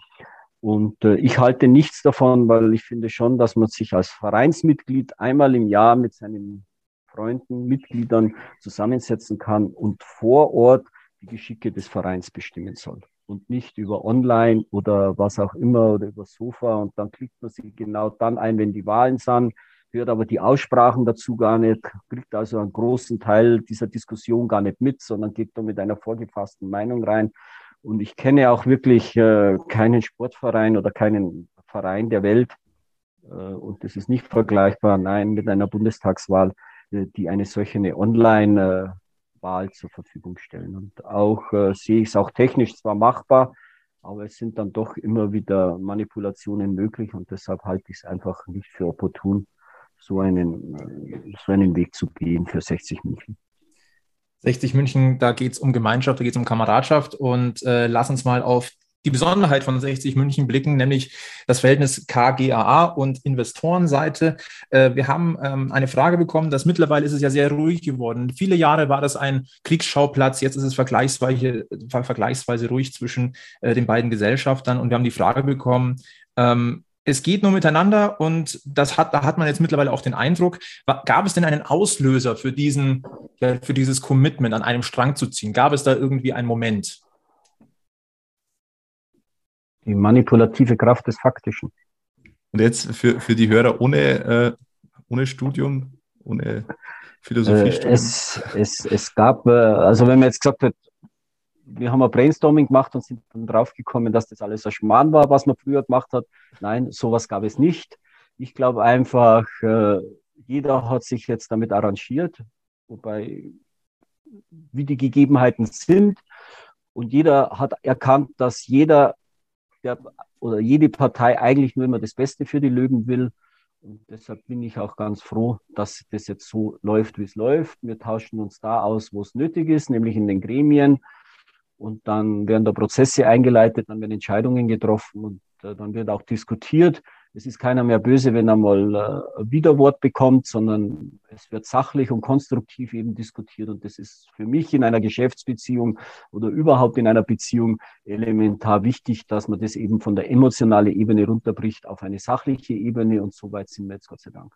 Und äh, ich halte nichts davon, weil ich finde schon, dass man sich als Vereinsmitglied einmal im Jahr mit seinen Freunden, Mitgliedern zusammensetzen kann und vor Ort die Geschicke des Vereins bestimmen soll und nicht über online oder was auch immer oder über Sofa und dann klickt man sich genau dann ein, wenn die Wahlen sind, hört aber die Aussprachen dazu gar nicht, kriegt also einen großen Teil dieser Diskussion gar nicht mit, sondern geht da mit einer vorgefassten Meinung rein. Und ich kenne auch wirklich äh, keinen Sportverein oder keinen Verein der Welt, äh, und das ist nicht vergleichbar, nein, mit einer Bundestagswahl, die eine solche Online-Wahl zur Verfügung stellen. Und auch äh, sehe ich es auch technisch zwar machbar, aber es sind dann doch immer wieder Manipulationen möglich und deshalb halte ich es einfach nicht für opportun, so einen, so einen Weg zu gehen für 60 München. 60 München, da geht es um Gemeinschaft, da geht es um Kameradschaft und äh, lass uns mal auf die Besonderheit von 60 München blicken, nämlich das Verhältnis KGAA und Investorenseite. Äh, wir haben ähm, eine Frage bekommen, dass mittlerweile ist es ja sehr ruhig geworden. Viele Jahre war das ein Kriegsschauplatz, jetzt ist es vergleichsweise, vergleichsweise ruhig zwischen äh, den beiden Gesellschaftern und wir haben die Frage bekommen, ähm, es geht nur miteinander und das hat, da hat man jetzt mittlerweile auch den Eindruck, gab es denn einen Auslöser für diesen, für dieses Commitment an einem Strang zu ziehen? Gab es da irgendwie einen Moment? Die manipulative Kraft des Faktischen. Und jetzt für, für die Hörer ohne, äh, ohne Studium, ohne Philosophiestudium? Äh, es, es, es gab, äh, also wenn man jetzt gesagt hat, wir haben ein Brainstorming gemacht und sind dann draufgekommen, dass das alles ein Schmarrn war, was man früher gemacht hat. Nein, sowas gab es nicht. Ich glaube einfach, jeder hat sich jetzt damit arrangiert, wobei, wie die Gegebenheiten sind. Und jeder hat erkannt, dass jeder der, oder jede Partei eigentlich nur immer das Beste für die Löwen will. Und deshalb bin ich auch ganz froh, dass das jetzt so läuft, wie es läuft. Wir tauschen uns da aus, wo es nötig ist, nämlich in den Gremien. Und dann werden da Prozesse eingeleitet, dann werden Entscheidungen getroffen und äh, dann wird auch diskutiert es ist keiner mehr böse, wenn er mal äh, Widerwort bekommt, sondern es wird sachlich und konstruktiv eben diskutiert. Und das ist für mich in einer Geschäftsbeziehung oder überhaupt in einer Beziehung elementar wichtig, dass man das eben von der emotionalen Ebene runterbricht auf eine sachliche Ebene. Und so weit sind wir jetzt Gott sei Dank.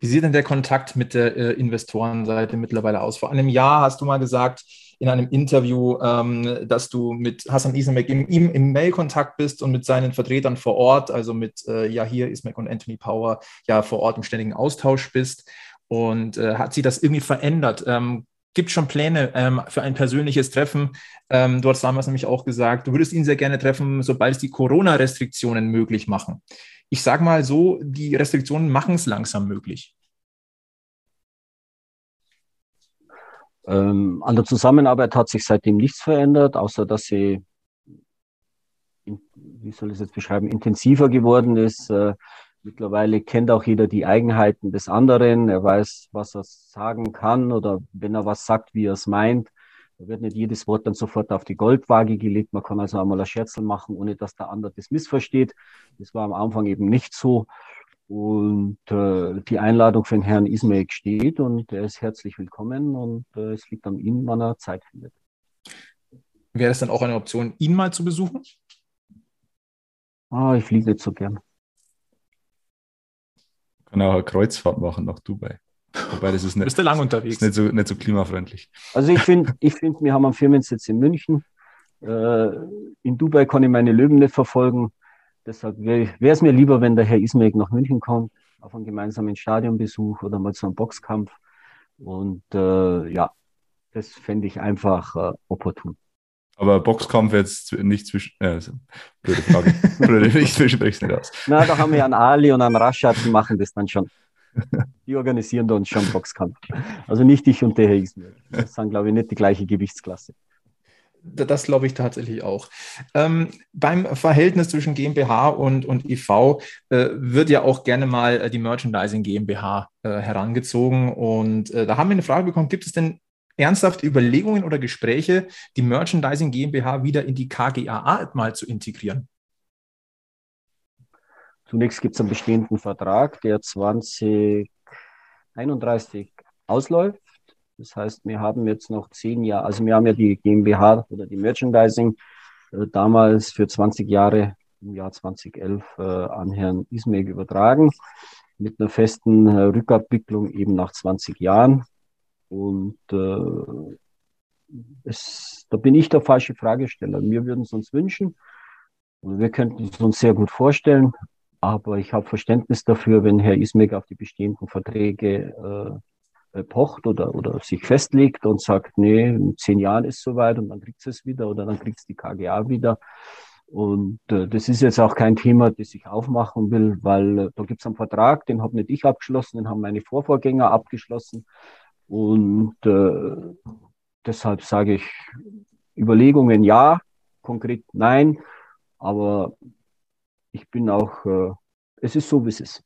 Wie sieht denn der Kontakt mit der äh, Investorenseite mittlerweile aus? Vor einem Jahr hast du mal gesagt in einem Interview, ähm, dass du mit Hassan Ismail im, im, im Mail-Kontakt bist und mit seinen Vertretern vor Ort, also mit äh, Yahir Ismail und Anthony Power, ja vor Ort im ständigen Austausch bist. Und äh, hat sich das irgendwie verändert? Ähm, gibt schon Pläne ähm, für ein persönliches Treffen. Ähm, du hast damals nämlich auch gesagt, du würdest ihn sehr gerne treffen, sobald es die Corona-Restriktionen möglich machen ich sage mal so, die Restriktionen machen es langsam möglich. Ähm, an der Zusammenarbeit hat sich seitdem nichts verändert, außer dass sie, wie soll ich es jetzt beschreiben, intensiver geworden ist. Äh, mittlerweile kennt auch jeder die Eigenheiten des anderen. Er weiß, was er sagen kann oder wenn er was sagt, wie er es meint. Da wird nicht jedes Wort dann sofort auf die Goldwaage gelegt. Man kann also einmal ein Scherzel machen, ohne dass der andere das missversteht. Das war am Anfang eben nicht so. Und äh, die Einladung für den Herrn Ismail steht und er ist herzlich willkommen und äh, es liegt an ihm, wann er Zeit findet. Wäre es dann auch eine Option, ihn mal zu besuchen? Ah, ich fliege nicht so gern. Kann auch eine Kreuzfahrt machen nach Dubai. Wobei das ist nicht, Bist du lang unterwegs? Ist nicht so, nicht so klimafreundlich. Also ich finde, ich find, wir haben einen Firmensitz in München. Äh, in Dubai kann ich meine Löwen nicht verfolgen. Deshalb wäre es mir lieber, wenn der Herr Ismail nach München kommt, auf einen gemeinsamen Stadionbesuch oder mal zu einem Boxkampf. Und äh, ja, das fände ich einfach äh, opportun. Aber Boxkampf jetzt nicht zwischen. Äh, blöde Frage. blöde, ich spreche nicht aus. Na, da haben wir einen Ali und einen Rashad, die machen das dann schon. Die organisieren da uns schon Boxkampf. Also nicht ich und der Herr Ismail. Das sind, glaube ich, nicht die gleiche Gewichtsklasse. Das glaube ich tatsächlich auch. Ähm, beim Verhältnis zwischen GmbH und, und IV äh, wird ja auch gerne mal äh, die Merchandising GmbH äh, herangezogen. Und äh, da haben wir eine Frage bekommen: Gibt es denn ernsthafte Überlegungen oder Gespräche, die Merchandising GmbH wieder in die KGAA mal zu integrieren? Zunächst gibt es einen bestehenden Vertrag, der 2031 ausläuft. Das heißt, wir haben jetzt noch zehn Jahre, also wir haben ja die GmbH oder die Merchandising äh, damals für 20 Jahre im Jahr 2011 äh, an Herrn Ismeg übertragen, mit einer festen äh, Rückabwicklung eben nach 20 Jahren. Und äh, es, da bin ich der falsche Fragesteller. Wir würden es uns wünschen. Und wir könnten es uns sehr gut vorstellen, aber ich habe Verständnis dafür, wenn Herr Ismek auf die bestehenden Verträge äh, pocht oder, oder sich festlegt und sagt, nee, in zehn Jahren ist soweit und dann kriegt es wieder oder dann kriegt es die KGA wieder. Und äh, das ist jetzt auch kein Thema, das ich aufmachen will, weil äh, da gibt es einen Vertrag, den habe nicht ich abgeschlossen, den haben meine Vorvorgänger abgeschlossen. Und äh, deshalb sage ich Überlegungen ja, konkret nein, aber ich bin auch, äh, es ist so, wie es ist.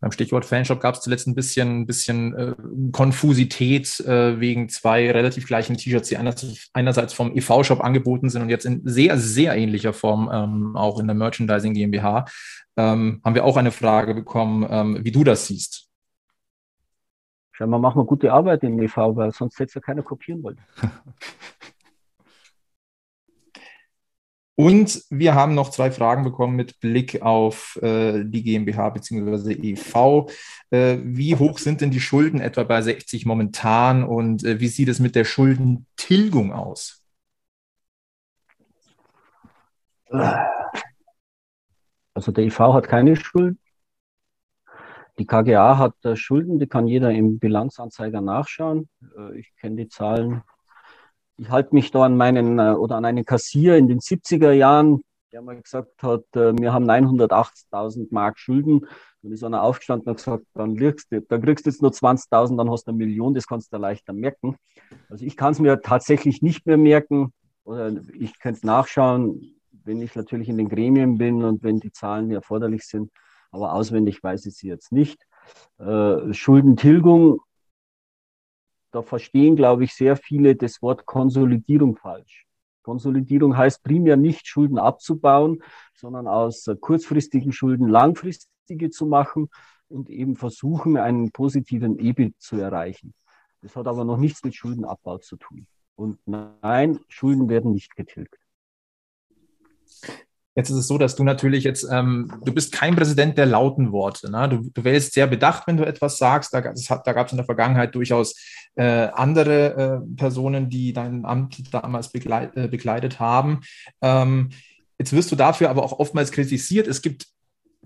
Beim Stichwort Fanshop gab es zuletzt ein bisschen, bisschen äh, Konfusität äh, wegen zwei relativ gleichen T-Shirts, die einerseits, einerseits vom EV-Shop angeboten sind und jetzt in sehr, sehr ähnlicher Form ähm, auch in der Merchandising GmbH. Ähm, haben wir auch eine Frage bekommen, ähm, wie du das siehst. Scheinbar machen wir gute Arbeit im EV, weil sonst hätte es ja keiner kopieren wollen. Und wir haben noch zwei Fragen bekommen mit Blick auf äh, die GmbH bzw. EV. Äh, wie hoch sind denn die Schulden etwa bei 60 momentan und äh, wie sieht es mit der Schuldentilgung aus? Also der EV hat keine Schulden. Die KGA hat äh, Schulden, die kann jeder im Bilanzanzeiger nachschauen. Äh, ich kenne die Zahlen ich halte mich da an meinen äh, oder an einen Kassier in den 70er Jahren, der mal gesagt hat, wir haben 980.000 Mark Schulden. Dann ist einer aufgestanden und gesagt, dann kriegst du, dann kriegst du jetzt nur 20.000, dann hast du eine Million, das kannst du leichter merken. Also ich kann es mir tatsächlich nicht mehr merken oder ich könnte nachschauen, wenn ich natürlich in den Gremien bin und wenn die Zahlen erforderlich sind. Aber auswendig weiß ich sie jetzt nicht. Äh, Schuldentilgung da verstehen, glaube ich, sehr viele das Wort Konsolidierung falsch. Konsolidierung heißt primär nicht Schulden abzubauen, sondern aus kurzfristigen Schulden langfristige zu machen und eben versuchen, einen positiven EBIT zu erreichen. Das hat aber noch nichts mit Schuldenabbau zu tun. Und nein, Schulden werden nicht getilgt. Jetzt ist es so, dass du natürlich jetzt, ähm, du bist kein Präsident der lauten Worte. Ne? Du, du wählst sehr bedacht, wenn du etwas sagst. Da, da gab es in der Vergangenheit durchaus äh, andere äh, Personen, die dein Amt damals begleit, äh, begleitet haben. Ähm, jetzt wirst du dafür aber auch oftmals kritisiert. Es gibt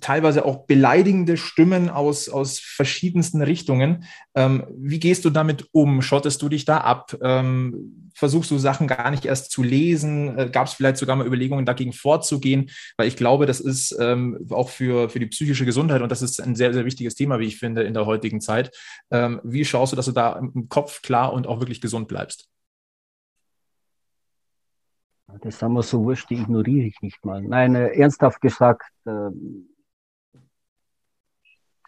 teilweise auch beleidigende Stimmen aus, aus verschiedensten Richtungen. Ähm, wie gehst du damit um? Schottest du dich da ab? Ähm, versuchst du Sachen gar nicht erst zu lesen? Äh, Gab es vielleicht sogar mal Überlegungen, dagegen vorzugehen? Weil ich glaube, das ist ähm, auch für, für die psychische Gesundheit und das ist ein sehr, sehr wichtiges Thema, wie ich finde, in der heutigen Zeit. Ähm, wie schaust du, dass du da im Kopf klar und auch wirklich gesund bleibst? Das haben wir so wurscht, die ignoriere ich nicht mal. Nein, äh, ernsthaft gesagt, äh,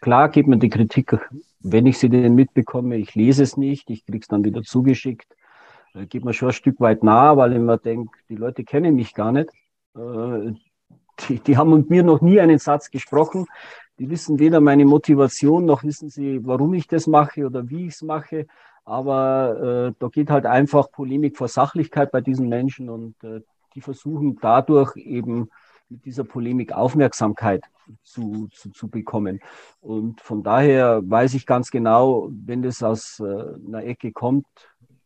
Klar gibt mir die Kritik, wenn ich sie denn mitbekomme, ich lese es nicht, ich kriege es dann wieder zugeschickt, äh, geht mir schon ein Stück weit nah, weil ich mir denke, die Leute kennen mich gar nicht. Äh, die, die haben mit mir noch nie einen Satz gesprochen. Die wissen weder meine Motivation, noch wissen sie, warum ich das mache oder wie ich es mache. Aber äh, da geht halt einfach Polemik vor Sachlichkeit bei diesen Menschen und äh, die versuchen dadurch eben mit dieser Polemik Aufmerksamkeit zu, zu, zu bekommen. Und von daher weiß ich ganz genau, wenn das aus äh, einer Ecke kommt,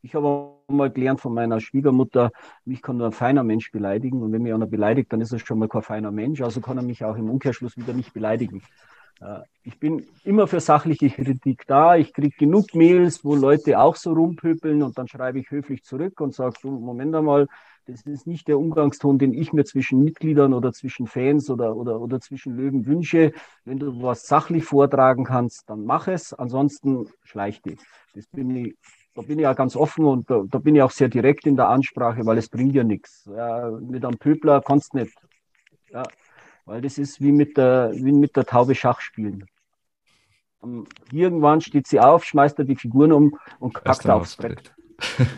ich habe mal gelernt von meiner Schwiegermutter, mich kann nur ein feiner Mensch beleidigen. Und wenn mich einer beleidigt, dann ist er schon mal kein feiner Mensch. Also kann er mich auch im Umkehrschluss wieder nicht beleidigen. Ich bin immer für sachliche Kritik da. Ich kriege genug Mails, wo Leute auch so rumpöpeln und dann schreibe ich höflich zurück und sage, so, Moment einmal, das ist nicht der Umgangston, den ich mir zwischen Mitgliedern oder zwischen Fans oder, oder, oder zwischen Löwen wünsche. Wenn du was sachlich vortragen kannst, dann mach es. Ansonsten schleich dich. Das bin ich, da bin ich ja ganz offen und da, da, bin ich auch sehr direkt in der Ansprache, weil es bringt ja nichts. Ja, mit einem Pöbler kannst du nicht. Ja, weil das ist wie mit der, wie mit der Taube Schach spielen. Irgendwann steht sie auf, schmeißt er die Figuren um und kackt aufs Brett.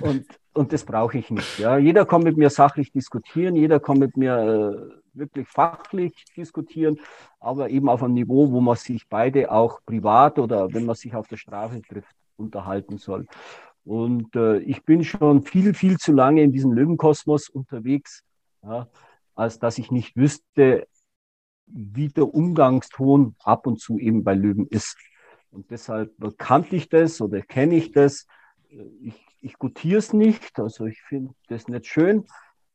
Und und das brauche ich nicht. Ja. Jeder kann mit mir sachlich diskutieren, jeder kann mit mir äh, wirklich fachlich diskutieren, aber eben auf einem Niveau, wo man sich beide auch privat oder wenn man sich auf der Straße trifft, unterhalten soll. Und äh, ich bin schon viel, viel zu lange in diesem Löwenkosmos unterwegs, ja, als dass ich nicht wüsste, wie der Umgangston ab und zu eben bei Löwen ist. Und deshalb kannte ich das oder kenne ich das. Ich ich gutiere es nicht, also ich finde das nicht schön,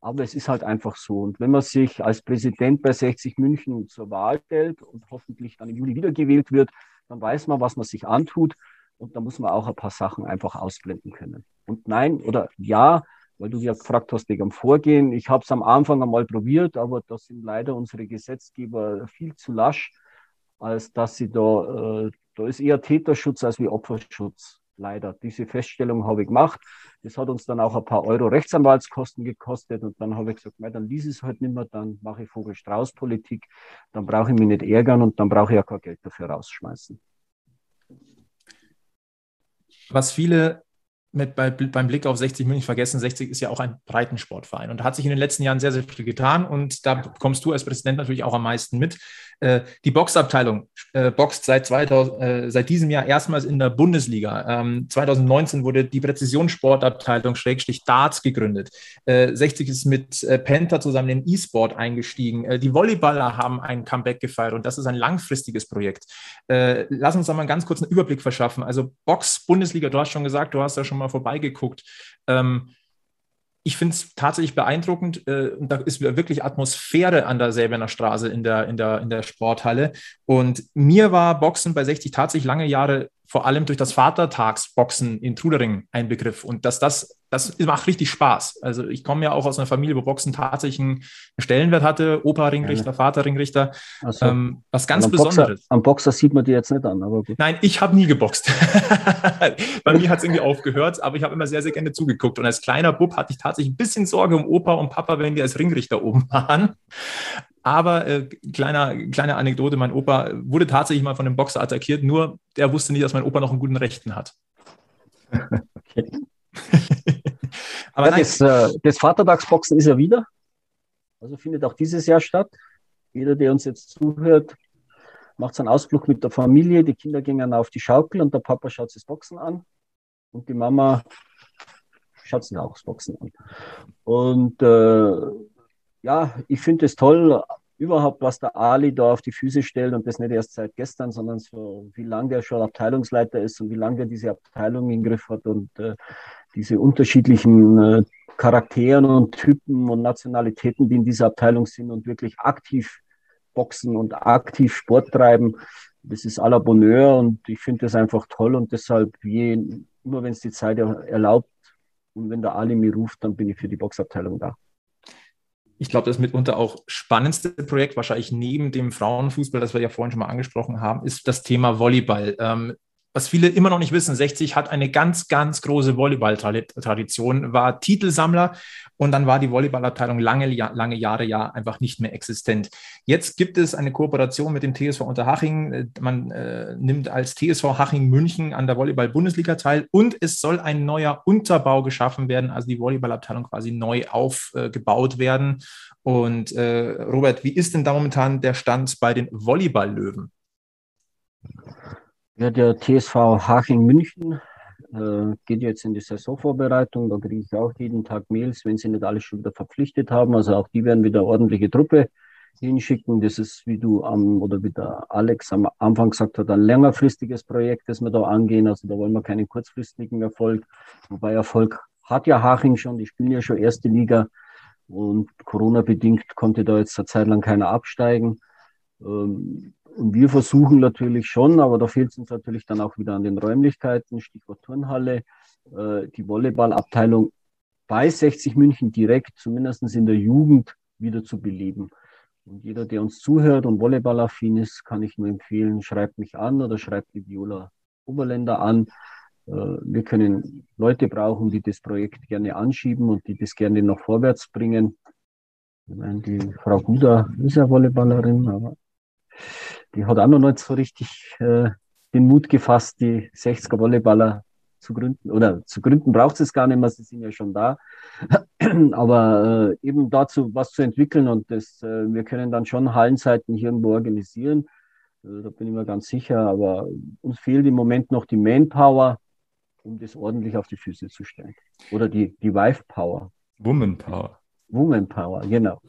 aber es ist halt einfach so. Und wenn man sich als Präsident bei 60 München zur Wahl stellt und hoffentlich dann im Juli wiedergewählt wird, dann weiß man, was man sich antut. Und da muss man auch ein paar Sachen einfach ausblenden können. Und nein oder ja, weil du ja gefragt hast wegen am Vorgehen. Ich habe es am Anfang einmal probiert, aber da sind leider unsere Gesetzgeber viel zu lasch, als dass sie da, äh, da ist eher Täterschutz als wie Opferschutz. Leider. Diese Feststellung habe ich gemacht. Das hat uns dann auch ein paar Euro Rechtsanwaltskosten gekostet und dann habe ich gesagt, dann lies es halt nicht mehr, dann mache ich Vogel-Strauß-Politik, dann brauche ich mich nicht ärgern und dann brauche ich ja kein Geld dafür rausschmeißen. Was viele mit, bei, beim Blick auf 60 München vergessen, 60 ist ja auch ein Breitensportverein und hat sich in den letzten Jahren sehr, sehr viel getan und da kommst du als Präsident natürlich auch am meisten mit. Äh, die Boxabteilung äh, boxt seit, 2000, äh, seit diesem Jahr erstmals in der Bundesliga. Ähm, 2019 wurde die Präzisionssportabteilung Schrägstrich Darts gegründet. 60 ist mit Penta zusammen in E-Sport eingestiegen. die Volleyballer haben ein Comeback gefeiert und das ist ein langfristiges Projekt. lass uns da mal einen ganz kurzen Überblick verschaffen. Also Box, Bundesliga, du hast schon gesagt, du hast da schon mal vorbeigeguckt. Ähm, ich finde es tatsächlich beeindruckend. Äh, und da ist wirklich Atmosphäre an der Säbener Straße in der, in, der, in der Sporthalle. Und mir war Boxen bei 60 tatsächlich lange Jahre vor allem durch das Vatertagsboxen in Trudering ein Begriff. Und dass das, das macht richtig Spaß. Also ich komme ja auch aus einer Familie, wo Boxen tatsächlich einen Stellenwert hatte. Opa-Ringrichter, ja. Vater-Ringrichter. So. Ähm, was ganz am Besonderes. Boxer, am Boxer sieht man die jetzt nicht an, aber gut. Nein, ich habe nie geboxt. Bei mir hat es irgendwie aufgehört, aber ich habe immer sehr, sehr gerne zugeguckt. Und als kleiner Bub hatte ich tatsächlich ein bisschen Sorge um Opa und Papa, wenn die als Ringrichter oben waren. Aber äh, kleiner, kleine Anekdote, mein Opa wurde tatsächlich mal von einem Boxer attackiert, nur der wusste nicht, dass mein Opa noch einen guten Rechten hat. Okay. Aber ja, das, äh, das Vatertagsboxen ist ja wieder. Also findet auch dieses Jahr statt. Jeder, der uns jetzt zuhört, macht einen Ausflug mit der Familie. Die Kinder gehen auf die Schaukel und der Papa schaut sich das Boxen an. Und die Mama schaut sich auch das Boxen an. Und äh, ja, ich finde es toll, überhaupt, was der Ali da auf die Füße stellt und das nicht erst seit gestern, sondern so, wie lange der schon Abteilungsleiter ist und wie lange der diese Abteilung im Griff hat und äh, diese unterschiedlichen äh, Charakteren und Typen und Nationalitäten, die in dieser Abteilung sind und wirklich aktiv boxen und aktiv Sport treiben. Das ist à la Bonheur und ich finde das einfach toll und deshalb, je, immer wenn es die Zeit erlaubt und wenn der Ali mir ruft, dann bin ich für die Boxabteilung da ich glaube, das mitunter auch spannendste Projekt, wahrscheinlich neben dem Frauenfußball, das wir ja vorhin schon mal angesprochen haben, ist das Thema Volleyball. Ähm, was viele immer noch nicht wissen, 60 hat eine ganz, ganz große Volleyball-Tradition, war Titelsammler und dann war die Volleyballabteilung lange, lange Jahre ja einfach nicht mehr existent. Jetzt gibt es eine Kooperation mit dem TSV Unterhaching. Man äh, nimmt als TSV Haching München an der Volleyball-Bundesliga teil und es soll ein neuer Unterbau geschaffen werden, also die Volleyballabteilung quasi neu aufgebaut äh, werden. Und äh, Robert, wie ist denn da momentan der Stand bei den Volleyball-Löwen? Ja, der TSV Haching München äh, geht jetzt in die Saisonvorbereitung. Da kriege ich auch jeden Tag Mails, wenn sie nicht alles schon wieder verpflichtet haben. Also auch die werden wieder ordentliche Truppe hinschicken. Das ist, wie du am oder wie der Alex am Anfang gesagt hat, ein längerfristiges Projekt, das wir da angehen. Also da wollen wir keinen kurzfristigen Erfolg. Wobei Erfolg hat ja Haching schon, die spielen ja schon erste Liga und Corona-bedingt konnte da jetzt eine Zeit lang keiner absteigen. Ähm, und wir versuchen natürlich schon, aber da fehlt es uns natürlich dann auch wieder an den Räumlichkeiten, Stichwort Turnhalle, äh, die Volleyballabteilung bei 60 München direkt, zumindest in der Jugend, wieder zu beleben. Und jeder, der uns zuhört und Volleyballaffin ist, kann ich nur empfehlen, schreibt mich an oder schreibt die Viola Oberländer an. Äh, wir können Leute brauchen, die das Projekt gerne anschieben und die das gerne noch vorwärts bringen. Ich meine, die Frau Guda ist ja Volleyballerin, aber die hat auch noch nicht so richtig äh, den Mut gefasst, die 60er Volleyballer zu gründen. Oder zu gründen braucht es gar nicht mehr, sie sind ja schon da. Aber äh, eben dazu was zu entwickeln und das, äh, wir können dann schon Hallenzeiten hier irgendwo organisieren. Äh, da bin ich mir ganz sicher. Aber uns fehlt im Moment noch die Manpower, um das ordentlich auf die Füße zu stellen. Oder die, die Wife Power. Woman Power. Woman Power, genau.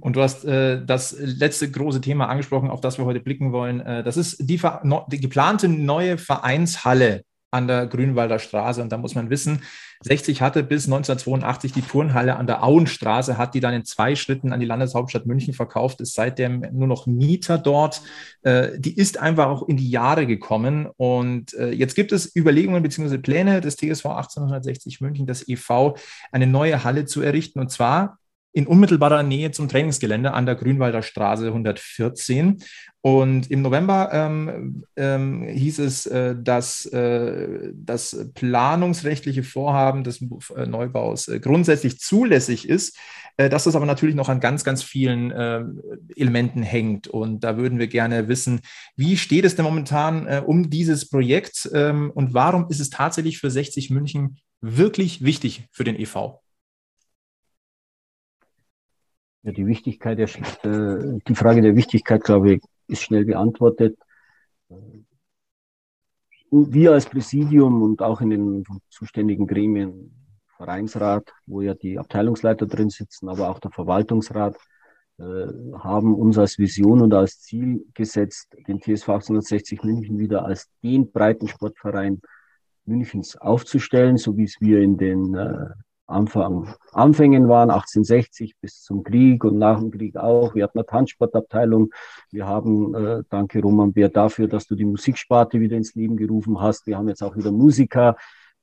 Und du hast äh, das letzte große Thema angesprochen, auf das wir heute blicken wollen. Äh, das ist die, die, geplante neue Vereinshalle an der Grünwalder Straße. Und da muss man wissen, 60 hatte bis 1982 die Turnhalle an der Auenstraße, hat die dann in zwei Schritten an die Landeshauptstadt München verkauft, ist seitdem nur noch Mieter dort. Äh, die ist einfach auch in die Jahre gekommen. Und äh, jetzt gibt es Überlegungen bzw. Pläne des TSV 1860 München, das e.V., eine neue Halle zu errichten. Und zwar in unmittelbarer Nähe zum Trainingsgelände an der Grünwalder Straße 114. Und im November ähm, ähm, hieß es, äh, dass äh, das planungsrechtliche Vorhaben des äh, Neubaus äh, grundsätzlich zulässig ist, äh, dass das aber natürlich noch an ganz, ganz vielen äh, Elementen hängt. Und da würden wir gerne wissen, wie steht es denn momentan um dieses Projekt ähm, und warum ist es tatsächlich für 60 München wirklich wichtig für den EV? Ja, die Wichtigkeit, der, äh, die Frage der Wichtigkeit, glaube ich, ist schnell beantwortet. Wir als Präsidium und auch in den zuständigen Gremien, Vereinsrat, wo ja die Abteilungsleiter drin sitzen, aber auch der Verwaltungsrat, äh, haben uns als Vision und als Ziel gesetzt, den TSV 1860 München wieder als den Breitensportverein Münchens aufzustellen, so wie es wir in den äh, Anfang, Anfängen waren, 1860 bis zum Krieg und nach dem Krieg auch. Wir hatten eine Tanzsportabteilung. Wir haben, äh, danke Roman Bär dafür, dass du die Musiksparte wieder ins Leben gerufen hast. Wir haben jetzt auch wieder Musiker.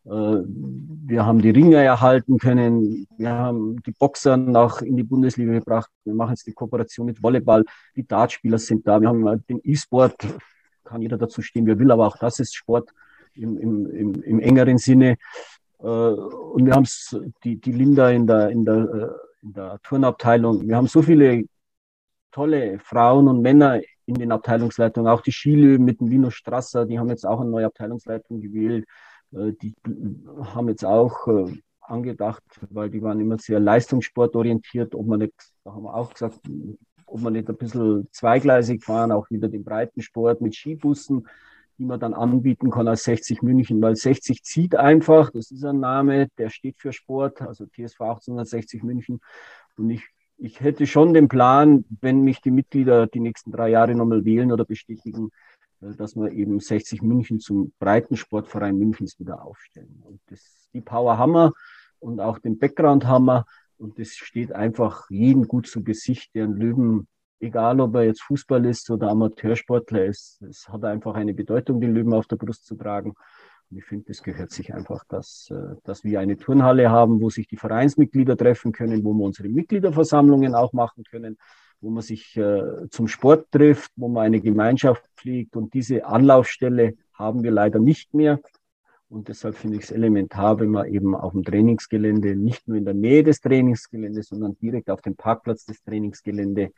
Äh, wir haben die Ringer erhalten können. Wir haben die Boxer nach in die Bundesliga gebracht. Wir machen jetzt die Kooperation mit Volleyball. Die Dartspieler sind da. Wir haben den E-Sport. Kann jeder dazu stehen, wer will, aber auch das ist Sport im, im, im, im engeren Sinne. Äh, und wir haben die, die Linda in der, in, der, äh, in der Turnabteilung. Wir haben so viele tolle Frauen und Männer in den Abteilungsleitungen. Auch die Skilö mit dem Lino Strasser, die haben jetzt auch eine neue Abteilungsleitung gewählt. Äh, die haben jetzt auch angedacht, weil die waren immer sehr leistungssportorientiert, ob man nicht, da haben wir auch gesagt, ob man nicht ein bisschen zweigleisig fahren, auch wieder den Breitensport mit Skibussen die man dann anbieten kann als 60 München, weil 60 zieht einfach, das ist ein Name, der steht für Sport, also TSV 1860 München. Und ich, ich hätte schon den Plan, wenn mich die Mitglieder die nächsten drei Jahre nochmal wählen oder bestätigen, äh, dass wir eben 60 München zum Breitensportverein Münchens wieder aufstellen. Und das, die Power Hammer und auch den Background Hammer. Und das steht einfach jedem gut zu Gesicht, der einen Löwen egal ob er jetzt Fußball ist oder Amateursportler ist, es hat einfach eine Bedeutung, den Löwen auf der Brust zu tragen. Und ich finde, das gehört sich einfach, dass, äh, dass wir eine Turnhalle haben, wo sich die Vereinsmitglieder treffen können, wo wir unsere Mitgliederversammlungen auch machen können, wo man sich äh, zum Sport trifft, wo man eine Gemeinschaft pflegt. Und diese Anlaufstelle haben wir leider nicht mehr. Und deshalb finde ich es elementar, wenn man eben auf dem Trainingsgelände, nicht nur in der Nähe des Trainingsgeländes, sondern direkt auf dem Parkplatz des Trainingsgeländes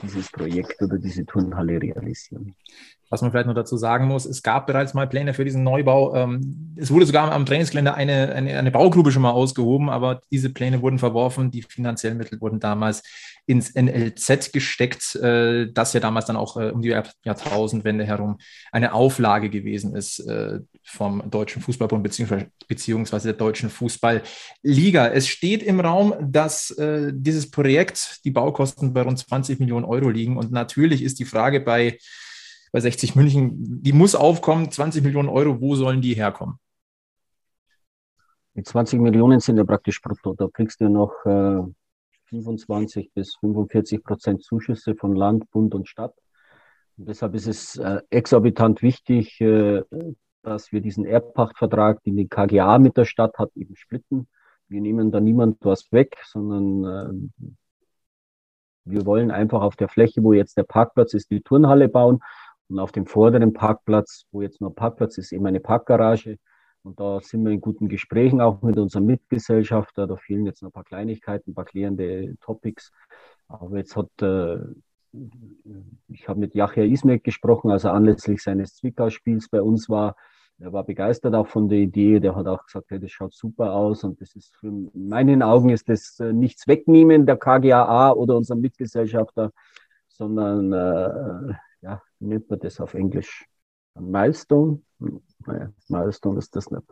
dieses Projekt oder diese Turnhalle realisieren. Was man vielleicht noch dazu sagen muss, es gab bereits mal Pläne für diesen Neubau. Ähm, es wurde sogar am Trainingsgelände eine, eine, eine Baugrube schon mal ausgehoben, aber diese Pläne wurden verworfen. Die finanziellen Mittel wurden damals ins NLZ gesteckt, äh, das ja damals dann auch äh, um die Jahrtausendwende herum eine Auflage gewesen ist äh, vom Deutschen Fußballbund beziehungsweise, beziehungsweise der Deutschen Fußballliga. Es steht im Raum, dass dieses Projekt die Baukosten bei rund 20 Millionen Euro liegen und natürlich ist die Frage bei bei 60 München, die muss aufkommen, 20 Millionen Euro, wo sollen die herkommen? Die 20 Millionen sind ja praktisch brutto. Da kriegst du noch äh, 25 bis 45 Prozent Zuschüsse von Land, Bund und Stadt. Und deshalb ist es äh, exorbitant wichtig, äh, dass wir diesen Erbpachtvertrag, den die KGA mit der Stadt hat, eben splitten. Wir nehmen da niemand was weg, sondern äh, wir wollen einfach auf der Fläche, wo jetzt der Parkplatz ist, die Turnhalle bauen und auf dem vorderen Parkplatz, wo jetzt nur Parkplatz ist, eben eine Parkgarage. Und da sind wir in guten Gesprächen auch mit unserem Mitgesellschafter. Da fehlen jetzt noch ein paar Kleinigkeiten, ein paar klärende Topics. Aber jetzt hat, äh, ich habe mit Yachia Ismek gesprochen, also anlässlich seines Zwickau-Spiels bei uns war. Er war begeistert auch von der Idee. Der hat auch gesagt, hey, das schaut super aus. Und das ist für, in meinen Augen ist das äh, nichts wegnehmen der KGAA oder unserem Mitgesellschafter, sondern äh, ja, wie nennt man das auf Englisch? Ein Milestone? Naja, Milestone ist das nicht.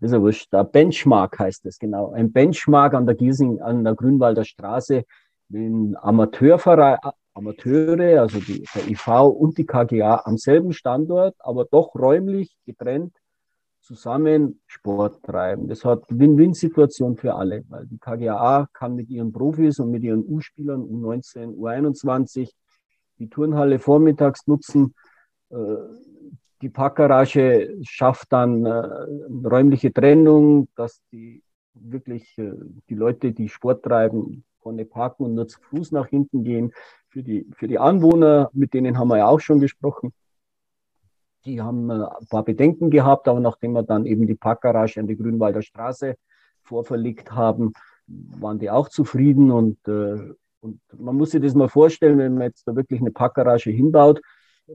ist ja wurscht. Ein Benchmark heißt es, genau. Ein Benchmark an der Giesing, an der Grünwalder Straße, wenn Amateurverein, Amateure, also die, der IV und die KGA am selben Standort, aber doch räumlich getrennt zusammen Sport treiben. Das hat Win-Win-Situation für alle, weil die KGAA kann mit ihren Profis und mit ihren U-Spielern, U19, U21, die Turnhalle vormittags nutzen. Äh, die Parkgarage schafft dann äh, räumliche Trennung, dass die wirklich äh, die Leute, die Sport treiben, vorne parken und nur zu Fuß nach hinten gehen. Für die, für die Anwohner, mit denen haben wir ja auch schon gesprochen, die haben ein paar Bedenken gehabt, aber nachdem wir dann eben die Parkgarage an die Grünwalder Straße vorverlegt haben, waren die auch zufrieden und, äh, und man muss sich das mal vorstellen, wenn man jetzt da wirklich eine Parkgarage hinbaut äh,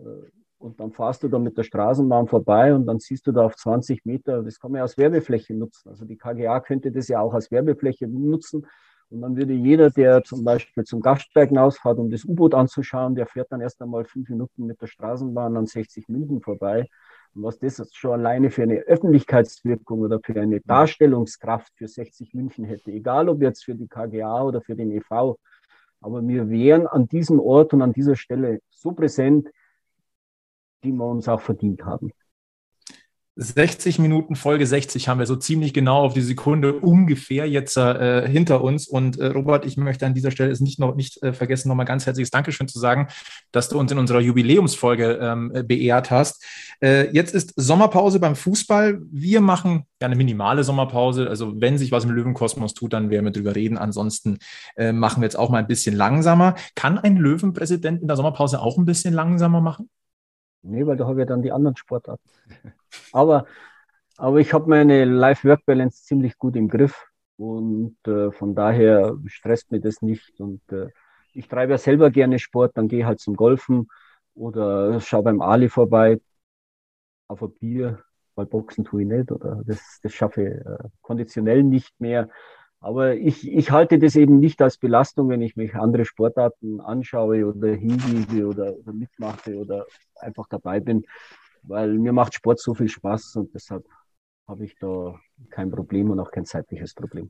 und dann fahrst du da mit der Straßenbahn vorbei und dann siehst du da auf 20 Meter, das kann man ja als Werbefläche nutzen. Also die KGA könnte das ja auch als Werbefläche nutzen und dann würde jeder, der zum Beispiel zum Gastberg hinausfährt, um das U-Boot anzuschauen, der fährt dann erst einmal fünf Minuten mit der Straßenbahn an 60 München vorbei. Und was das schon alleine für eine Öffentlichkeitswirkung oder für eine Darstellungskraft für 60 München hätte, egal ob jetzt für die KGA oder für den EV, aber wir wären an diesem Ort und an dieser Stelle so präsent, die wir uns auch verdient haben. 60 Minuten, Folge 60 haben wir so ziemlich genau auf die Sekunde ungefähr jetzt äh, hinter uns. Und äh, Robert, ich möchte an dieser Stelle es nicht noch nicht äh, vergessen, nochmal ganz herzliches Dankeschön zu sagen, dass du uns in unserer Jubiläumsfolge ähm, äh, beehrt hast. Äh, jetzt ist Sommerpause beim Fußball. Wir machen ja eine minimale Sommerpause. Also wenn sich was im Löwenkosmos tut, dann werden wir drüber reden. Ansonsten äh, machen wir jetzt auch mal ein bisschen langsamer. Kann ein Löwenpräsident in der Sommerpause auch ein bisschen langsamer machen? Nee, weil da habe ich dann die anderen Sportarten. Aber, aber ich habe meine Life-Work-Balance ziemlich gut im Griff und äh, von daher stresst mir das nicht. Und äh, ich treibe ja selber gerne Sport, dann gehe halt zum Golfen oder schaue beim Ali vorbei auf ein Bier, weil Boxen tue ich nicht oder das, das schaffe ich äh, konditionell nicht mehr. Aber ich, ich halte das eben nicht als Belastung, wenn ich mich andere Sportarten anschaue oder hingebe oder, oder mitmache oder einfach dabei bin, weil mir macht Sport so viel Spaß und deshalb habe ich da kein Problem und auch kein zeitliches Problem.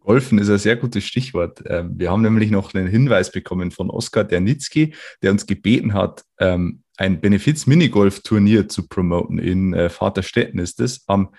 Golfen ist ein sehr gutes Stichwort. Ähm, wir haben nämlich noch einen Hinweis bekommen von Oskar Dernitzky, der uns gebeten hat, ähm, ein Benefiz-Minigolf-Turnier zu promoten. In äh, Vaterstetten ist es am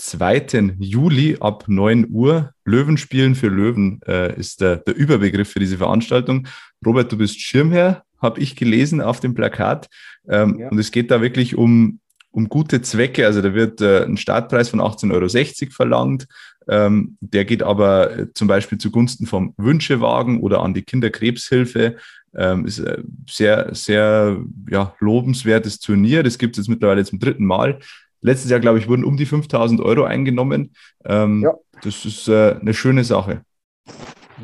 2. Juli ab 9 Uhr. Löwenspielen für Löwen äh, ist der, der Überbegriff für diese Veranstaltung. Robert, du bist Schirmherr, habe ich gelesen auf dem Plakat. Ähm, ja. Und es geht da wirklich um, um gute Zwecke. Also da wird äh, ein Startpreis von 18,60 Euro verlangt. Ähm, der geht aber äh, zum Beispiel zugunsten vom Wünschewagen oder an die Kinderkrebshilfe. Ähm, ist ein sehr, sehr ja, lobenswertes Turnier. Das gibt es jetzt mittlerweile zum dritten Mal. Letztes Jahr, glaube ich, wurden um die 5000 Euro eingenommen. Ähm, ja. Das ist äh, eine schöne Sache.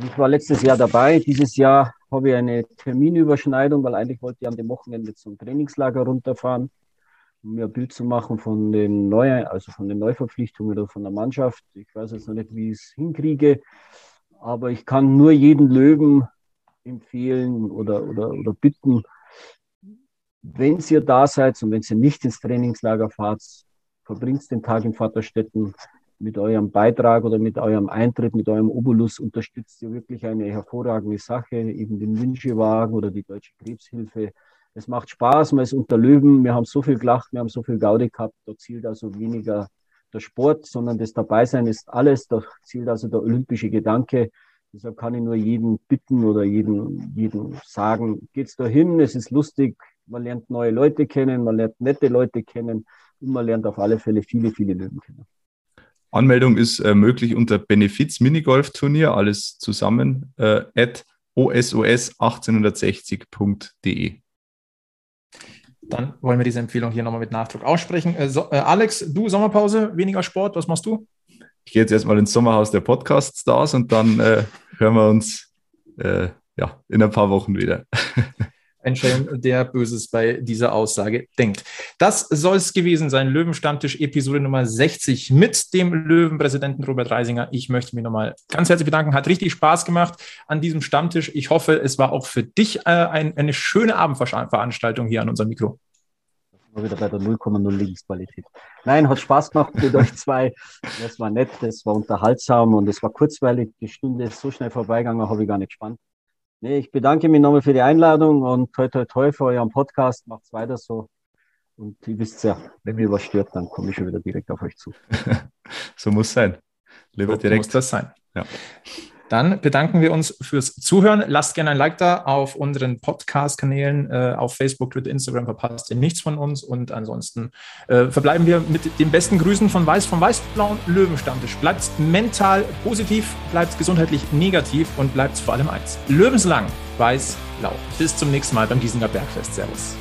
Ich war letztes Jahr dabei. Dieses Jahr habe ich eine Terminüberschneidung, weil eigentlich wollte ich an dem Wochenende zum Trainingslager runterfahren, um mir ein Bild zu machen von den neuen, also von den Neuverpflichtungen oder von der Mannschaft. Ich weiß jetzt noch nicht, wie ich es hinkriege, aber ich kann nur jeden Löwen empfehlen oder, oder, oder bitten, wenn ihr da seid und wenn ihr nicht ins Trainingslager fahrt, verbringt den Tag in Vaterstetten mit eurem Beitrag oder mit eurem Eintritt, mit eurem Obolus unterstützt ihr wirklich eine hervorragende Sache, eben den Wünschewagen oder die Deutsche Krebshilfe. Es macht Spaß, man ist unter Löwen, wir haben so viel gelacht, wir haben so viel Gaudi gehabt, da zielt also weniger der Sport, sondern das Dabeisein ist alles, da zielt also der olympische Gedanke. Deshalb kann ich nur jeden bitten oder jeden, jeden sagen, geht's da hin, es ist lustig, man lernt neue Leute kennen, man lernt nette Leute kennen und man lernt auf alle Fälle viele, viele Löwen kennen. Anmeldung ist äh, möglich unter Benefiz Minigolf Turnier, alles zusammen, äh, at osos1860.de. Dann wollen wir diese Empfehlung hier nochmal mit Nachdruck aussprechen. Äh, so, äh, Alex, du Sommerpause, weniger Sport, was machst du? Ich gehe jetzt erstmal ins Sommerhaus der Podcast-Stars und dann äh, hören wir uns äh, ja, in ein paar Wochen wieder. ein Schelm, der Böses bei dieser Aussage denkt. Das soll es gewesen sein. Löwenstammtisch Episode Nummer 60 mit dem Löwenpräsidenten Robert Reisinger. Ich möchte mich nochmal ganz herzlich bedanken. Hat richtig Spaß gemacht an diesem Stammtisch. Ich hoffe, es war auch für dich äh, ein, eine schöne Abendveranstaltung hier an unserem Mikro wieder bei der 0,0 Linksqualität. Nein, hat Spaß gemacht mit euch zwei. Das war nett, das war unterhaltsam und es war kurzweilig. Die Stunde ist so schnell vorbeigegangen, habe ich gar nicht gespannt. Nee, ich bedanke mich nochmal für die Einladung und toi toi toi für euren Podcast. Macht's weiter so. Und ihr wisst ja, wenn mir was stört, dann komme ich schon wieder direkt auf euch zu. so muss sein. Lieber so direkt. muss das sein. Ja. Dann bedanken wir uns fürs Zuhören. Lasst gerne ein Like da auf unseren Podcast-Kanälen, äh, auf Facebook, Twitter, Instagram, verpasst ihr nichts von uns. Und ansonsten äh, verbleiben wir mit den besten Grüßen von Weiß vom Weiß-Blauen Löwenstammtisch. Bleibt mental positiv, bleibt gesundheitlich negativ und bleibt vor allem eins. Löwenslang, weiß-blau. Bis zum nächsten Mal beim Giesinger Bergfest. Servus.